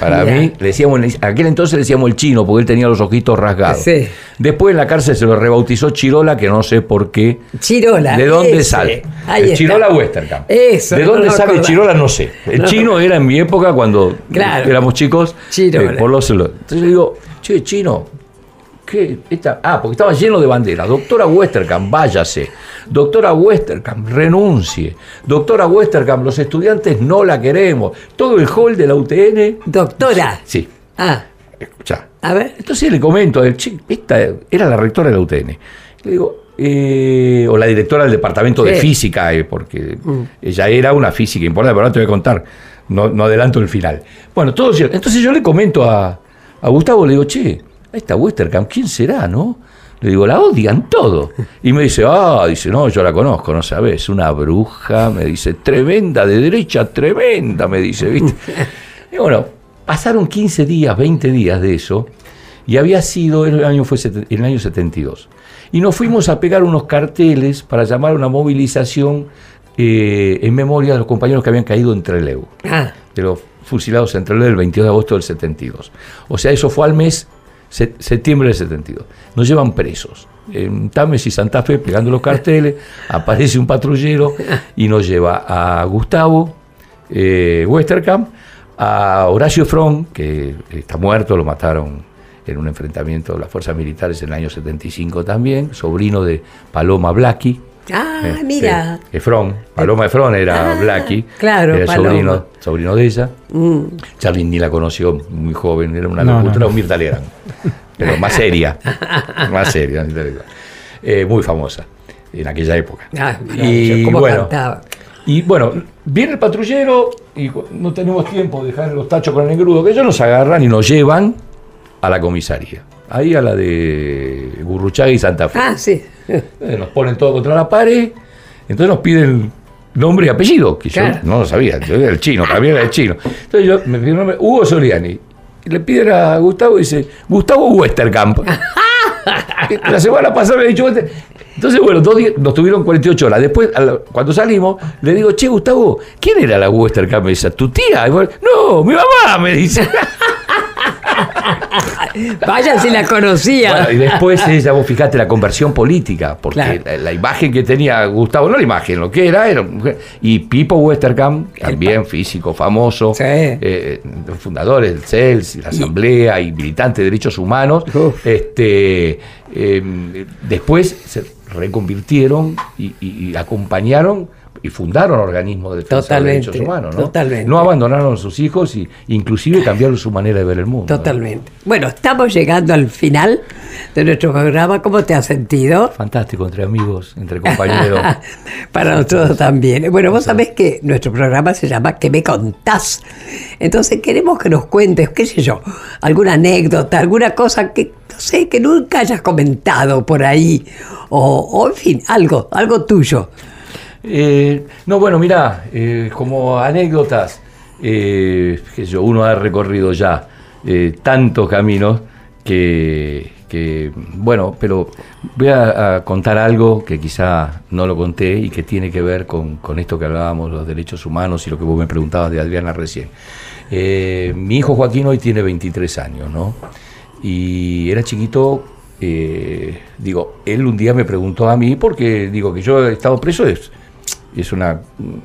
[SPEAKER 4] Para
[SPEAKER 2] mira.
[SPEAKER 4] mí, le decíamos, aquel entonces le decíamos el chino, porque él tenía los ojitos rasgados.
[SPEAKER 2] Sí.
[SPEAKER 4] Después en la cárcel se lo rebautizó Chirola, que no sé por qué.
[SPEAKER 2] Chirola.
[SPEAKER 4] ¿De dónde
[SPEAKER 2] ese.
[SPEAKER 4] sale? El. Chirola Westerkamp.
[SPEAKER 2] Eso,
[SPEAKER 4] ¿De dónde sale. Chirola? No sé. El
[SPEAKER 2] No.
[SPEAKER 4] chino era en mi época cuando
[SPEAKER 2] Claro.
[SPEAKER 4] éramos chicos.
[SPEAKER 2] Chirola.
[SPEAKER 4] eh, por los, entonces yo digo, che, chino, ¿qué? Esta, ah, porque estaba lleno de banderas. Doctora Westerkamp, váyase. Doctora Westerkamp, renuncie. Doctora Westerkamp, los estudiantes no la queremos. Todo el hall de la UTN.
[SPEAKER 2] Doctora.
[SPEAKER 4] Sí,
[SPEAKER 2] Ah,
[SPEAKER 4] escuchá.
[SPEAKER 2] a ver.
[SPEAKER 4] Entonces le comento, esta era la rectora de la UTN. Le digo, eh, o la directora del departamento de física, eh, porque ella era una física importante, pero ahora te voy a contar, no, no adelanto el final. Bueno, todo cierto. Entonces yo le comento a, a Gustavo, le digo, che, esta Westerkamp, ¿quién será, no? Le digo, la odian todo. Y me dice, ah, dice, no, yo la conozco, no sabes, una bruja, me dice, tremenda, de derecha, tremenda, me dice, ¿viste? Y bueno, pasaron 15 días, 20 días de eso, y había sido, el año fue el año 72. Y nos fuimos a pegar unos carteles para llamar a una movilización eh, en memoria de los compañeros que habían caído en Trelew,
[SPEAKER 2] Ah,
[SPEAKER 4] de los fusilados en Trelew el 22 de agosto del 72. O sea, eso fue al mes septiembre del 72. Nos llevan presos. En Tames y Santa Fe pegando los carteles, aparece un patrullero y nos lleva a Gustavo eh, Westerkamp, a Horacio Fron, que está muerto, lo mataron en un enfrentamiento de las fuerzas militares en el año 75 también, sobrino de Paloma Blackie.
[SPEAKER 2] Ah
[SPEAKER 4] Eh,
[SPEAKER 2] mira.
[SPEAKER 4] Efron, Paloma Efron era
[SPEAKER 2] Ah,
[SPEAKER 4] Blackie,
[SPEAKER 2] claro,
[SPEAKER 4] era
[SPEAKER 2] Paloma.
[SPEAKER 4] sobrino, sobrino de ella.
[SPEAKER 2] Mm.
[SPEAKER 4] Charlie ni la conoció muy joven, era una
[SPEAKER 3] No,
[SPEAKER 4] locutora,
[SPEAKER 3] no,
[SPEAKER 4] Mirta Legrand, pero más seria, más seria. Eh, muy famosa en aquella época.
[SPEAKER 2] Ah, mira,
[SPEAKER 4] y
[SPEAKER 2] cómo
[SPEAKER 4] bueno,
[SPEAKER 2] cantaba.
[SPEAKER 4] y bueno, viene el patrullero y no tenemos tiempo de dejar los tachos con el engrudo, que ellos nos agarran y nos llevan a la comisaría, ahí a la de Gurruchaga y Santa Fe.
[SPEAKER 2] Ah, sí.
[SPEAKER 4] Eh, Nos ponen todo contra la pared, entonces nos piden nombre y apellido, que yo no lo sabía, yo era el chino, también era el chino. Entonces yo me piden nombre, Hugo Soriani. Y le piden a Gustavo y dice, Gustavo Westerkamp. la semana pasada me ha dicho Entonces, bueno, dos días- nos tuvieron 48 horas. Después, la- cuando salimos, le digo, che, Gustavo, ¿quién era la Westerkamp? Me dice, ¿tu tía? Y bueno, no, mi mamá, me dice.
[SPEAKER 2] Vaya si la conocía.
[SPEAKER 4] Bueno, y después ella, vos fijate la conversión política, porque
[SPEAKER 2] Claro.
[SPEAKER 4] la, la imagen que tenía Gustavo, no la imagen, lo que era, era. Y Pipo Westerkamp, también físico famoso,
[SPEAKER 2] Sí.
[SPEAKER 4] eh, fundadores del CELS, la Asamblea y militante de derechos humanos,
[SPEAKER 2] Uf.
[SPEAKER 4] este, eh, después se reconvirtieron y, y- y acompañaron y fundaron organismos de defensa
[SPEAKER 2] Totalmente,
[SPEAKER 4] de derechos humanos. ¿no?
[SPEAKER 2] totalmente.
[SPEAKER 4] No abandonaron a sus hijos y inclusive cambiaron su manera de ver el mundo. ¿no?
[SPEAKER 2] Totalmente. Bueno, estamos llegando al final de nuestro programa. ¿Cómo te has sentido?
[SPEAKER 4] Fantástico, entre amigos, entre compañeros.
[SPEAKER 2] Para nosotros también. Bueno, vos sabés que nuestro programa se llama ¿Qué me contás? Entonces queremos que nos cuentes, qué sé yo, alguna anécdota, alguna cosa que, no sé, que nunca hayas comentado por ahí. O, o, en fin, algo, algo tuyo.
[SPEAKER 4] Eh, no, bueno, mira, como anécdotas, eh, sé yo, uno ha recorrido ya eh, tantos caminos que, que, bueno, pero voy a, contar algo que quizá no lo conté y que tiene que ver con, con esto que hablábamos, los derechos humanos y lo que vos me preguntabas de Adriana recién. Eh, mi hijo Joaquín hoy tiene 23 años, ¿no? Y era chiquito, eh, digo, él un día me preguntó a mí, porque digo que yo he estado preso, es, es una,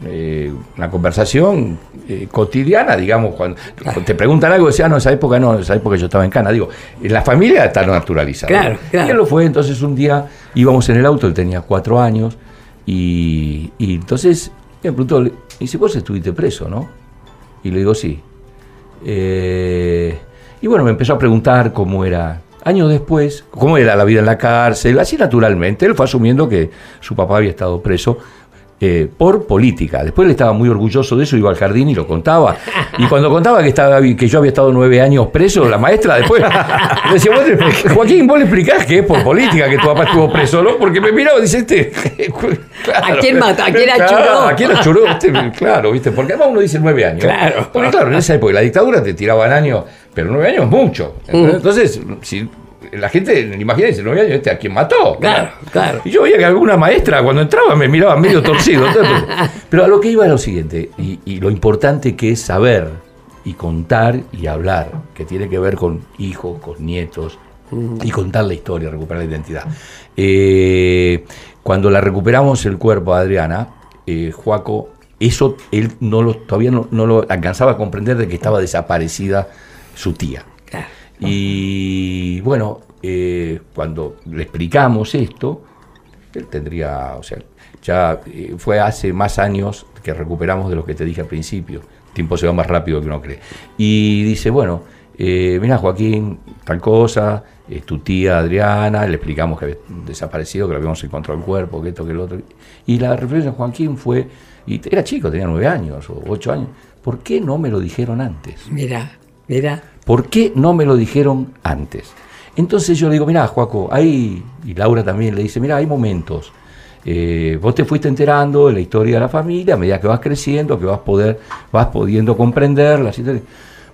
[SPEAKER 4] eh, una conversación eh, cotidiana, digamos, cuando, te preguntan algo, decía, ah, no, esa época no, esa época yo estaba en Cana. Digo, en la familia está naturalizado.
[SPEAKER 2] Claro, claro.
[SPEAKER 4] Y él lo fue, entonces un día íbamos en el auto, él tenía cuatro años, y, y entonces me preguntó, y dice, vos estuviste preso, ¿no? Y le digo, sí. Eh, y bueno, me empezó a preguntar cómo era años después, cómo era la vida en la cárcel, así naturalmente. Él fue asumiendo que su papá había estado preso eh, por política. Después él estaba muy orgulloso de eso, iba al jardín y lo contaba. Y cuando contaba que, estaba, que yo había estado nueve años preso, la maestra después decía, Joaquín, vos le explicás que es por política que tu papá estuvo preso, ¿no? Porque me miraba y dice, este...
[SPEAKER 2] ¿A quién mató? ¿A quién achuró?
[SPEAKER 4] ¿A quién achuró? Este, claro, ¿viste? Porque además uno dice nueve años.
[SPEAKER 2] Claro.
[SPEAKER 4] Porque claro, en esa época la dictadura te tiraban años, pero nueve años es mucho. Entonces, si la gente, imagínense, nueve años, este a quién mató.
[SPEAKER 2] Claro, claro.
[SPEAKER 4] Y yo veía que alguna maestra cuando entraba me miraba medio torcido. pero a lo que iba es lo siguiente, y, lo importante que es saber y contar y hablar, que tiene que ver con hijos, con nietos, y contar la historia, recuperar la identidad. Eh, cuando la recuperamos el cuerpo a Adriana, eh, Joaco, eso él no lo, todavía no, no, lo alcanzaba a comprender de que estaba desaparecida su tía. Y bueno, eh, cuando le explicamos esto, él tendría, o sea, ya eh, fue hace más años que recuperamos de lo que te dije al principio. El tiempo se va más rápido que uno cree. Y dice, bueno, eh, mira Joaquín, tal cosa, es tu tía Adriana, le explicamos que había desaparecido, que lo habíamos encontrado el cuerpo, que esto, que lo otro. Y la reflexión de Joaquín fue, y era chico, tenía nueve años o ocho años, ¿por qué no me lo dijeron antes?
[SPEAKER 2] Mira, mira.
[SPEAKER 4] ¿Por qué no me lo dijeron antes? Entonces yo le digo, mira, Joaco, ahí, y Laura también le dice, mira, hay momentos. Eh, vos te fuiste enterando de la historia de la familia a medida que vas creciendo, que vas, poder, vas pudiendo comprender la situación.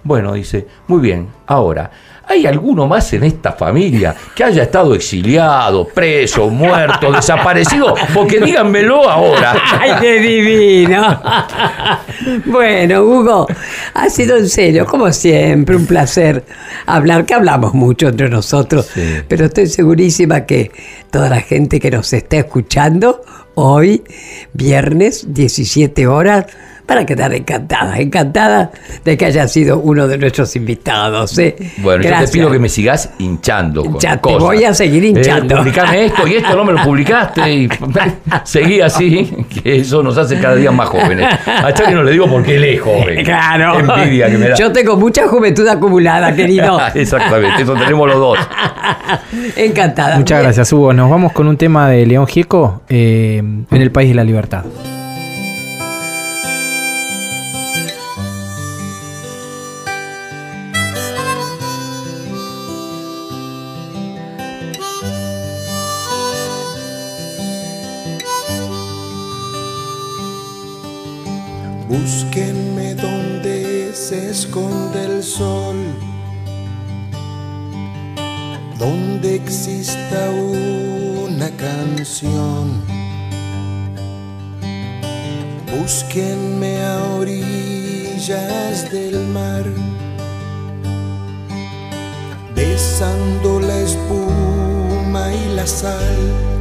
[SPEAKER 4] Bueno, dice, muy bien, ahora, ¿Hay alguno más en esta familia que haya estado exiliado, preso, muerto, desaparecido? Porque díganmelo ahora.
[SPEAKER 2] ¡Ay, qué divino! Bueno, Hugo, ha sido en serio, como siempre, un placer hablar, que hablamos mucho entre nosotros, pero estoy segurísima que toda la gente que nos está escuchando hoy, viernes, 17 horas, para quedar encantada, encantada de que haya sido uno de nuestros invitados. ¿eh?
[SPEAKER 4] Bueno, yo te pido que me sigas hinchando. Con
[SPEAKER 2] ya te voy a seguir hinchando.
[SPEAKER 4] Eh, publicame esto y esto no me lo publicaste. Y seguí así, que eso nos hace cada día más jóvenes. A Charlie no le digo porque él es joven.
[SPEAKER 2] Claro.
[SPEAKER 4] envidia que me da.
[SPEAKER 2] Yo tengo mucha juventud acumulada, querido.
[SPEAKER 4] Exactamente, eso tenemos los dos.
[SPEAKER 2] Encantada.
[SPEAKER 3] Muchas gracias, Hugo. Nos vamos con un tema de León Gieco eh, en el País de la Libertad.
[SPEAKER 5] Sol, donde exista una canción. Búsquenme a orillas del mar, besando la espuma y la sal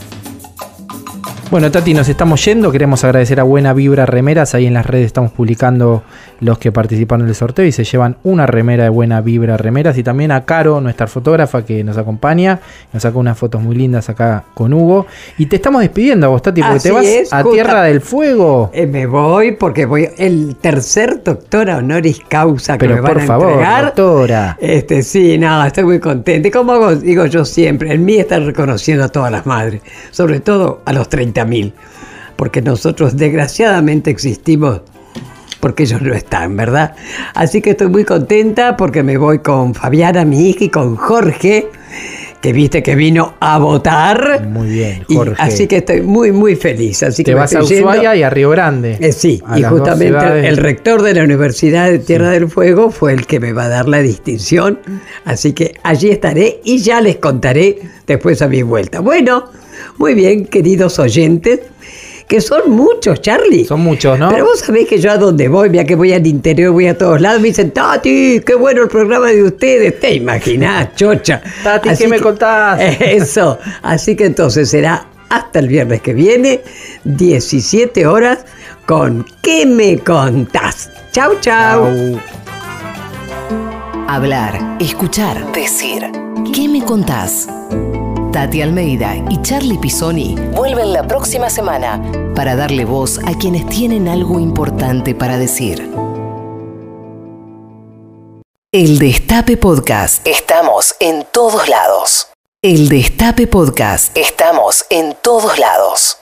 [SPEAKER 3] Bueno, Tati, nos estamos yendo. Queremos agradecer a Buena Vibra Remeras. Ahí en las redes estamos publicando los que participaron en el sorteo y se llevan una remera de Buena Vibra Remeras. Y también a Caro, nuestra fotógrafa que nos acompaña. Nos sacó unas fotos muy lindas acá con Hugo. Y te estamos despidiendo, a vos, Tati, porque
[SPEAKER 2] Así
[SPEAKER 3] te vas
[SPEAKER 2] es,
[SPEAKER 3] a Tierra del Fuego.
[SPEAKER 2] Eh, me voy porque voy el tercer doctora honoris causa que
[SPEAKER 3] Pero
[SPEAKER 2] me van
[SPEAKER 3] por
[SPEAKER 2] a
[SPEAKER 3] favor,
[SPEAKER 2] entregar.
[SPEAKER 3] doctora.
[SPEAKER 2] Este, sí, nada, estoy muy contenta. Y como hago- digo yo siempre, en mí están reconociendo a todas las madres, sobre todo a los 30.000, porque nosotros desgraciadamente existimos porque ellos no están, ¿verdad? Así que estoy muy contenta porque me voy con Fabiana, mi hija, y con Jorge, que viste que vino a votar.
[SPEAKER 3] Muy bien,
[SPEAKER 2] Y
[SPEAKER 3] Jorge.
[SPEAKER 2] así que estoy muy, muy feliz. Así
[SPEAKER 3] te
[SPEAKER 2] que
[SPEAKER 3] vas a
[SPEAKER 2] yendo.
[SPEAKER 3] Ushuaia y a Río Grande.
[SPEAKER 2] Eh, sí, y justamente el rector de la Universidad de Tierra del Fuego fue el que me va a dar la distinción, así que allí estaré y ya les contaré después a mi vuelta. Bueno, muy bien, queridos oyentes, que son muchos, Charlie.
[SPEAKER 3] Son muchos, ¿no?
[SPEAKER 2] Pero vos sabés que yo a donde voy, ya que voy al interior, voy a todos lados, me dicen, Tati, qué bueno el programa de ustedes. Te imaginás, chocha.
[SPEAKER 3] Tati,
[SPEAKER 2] Así
[SPEAKER 3] ¿qué me contás?
[SPEAKER 2] Eso. Así que entonces será hasta el viernes que viene, 17 horas, con ¿Qué me contás? Chau, chau.
[SPEAKER 3] Au.
[SPEAKER 1] Hablar, escuchar, decir. ¿Qué me contás? Tati Almeida y Charlie Pisoni vuelven la próxima semana para darle voz a quienes tienen algo importante para decir. El Destape Podcast. Estamos en todos lados. El Destape Podcast. Estamos en todos lados.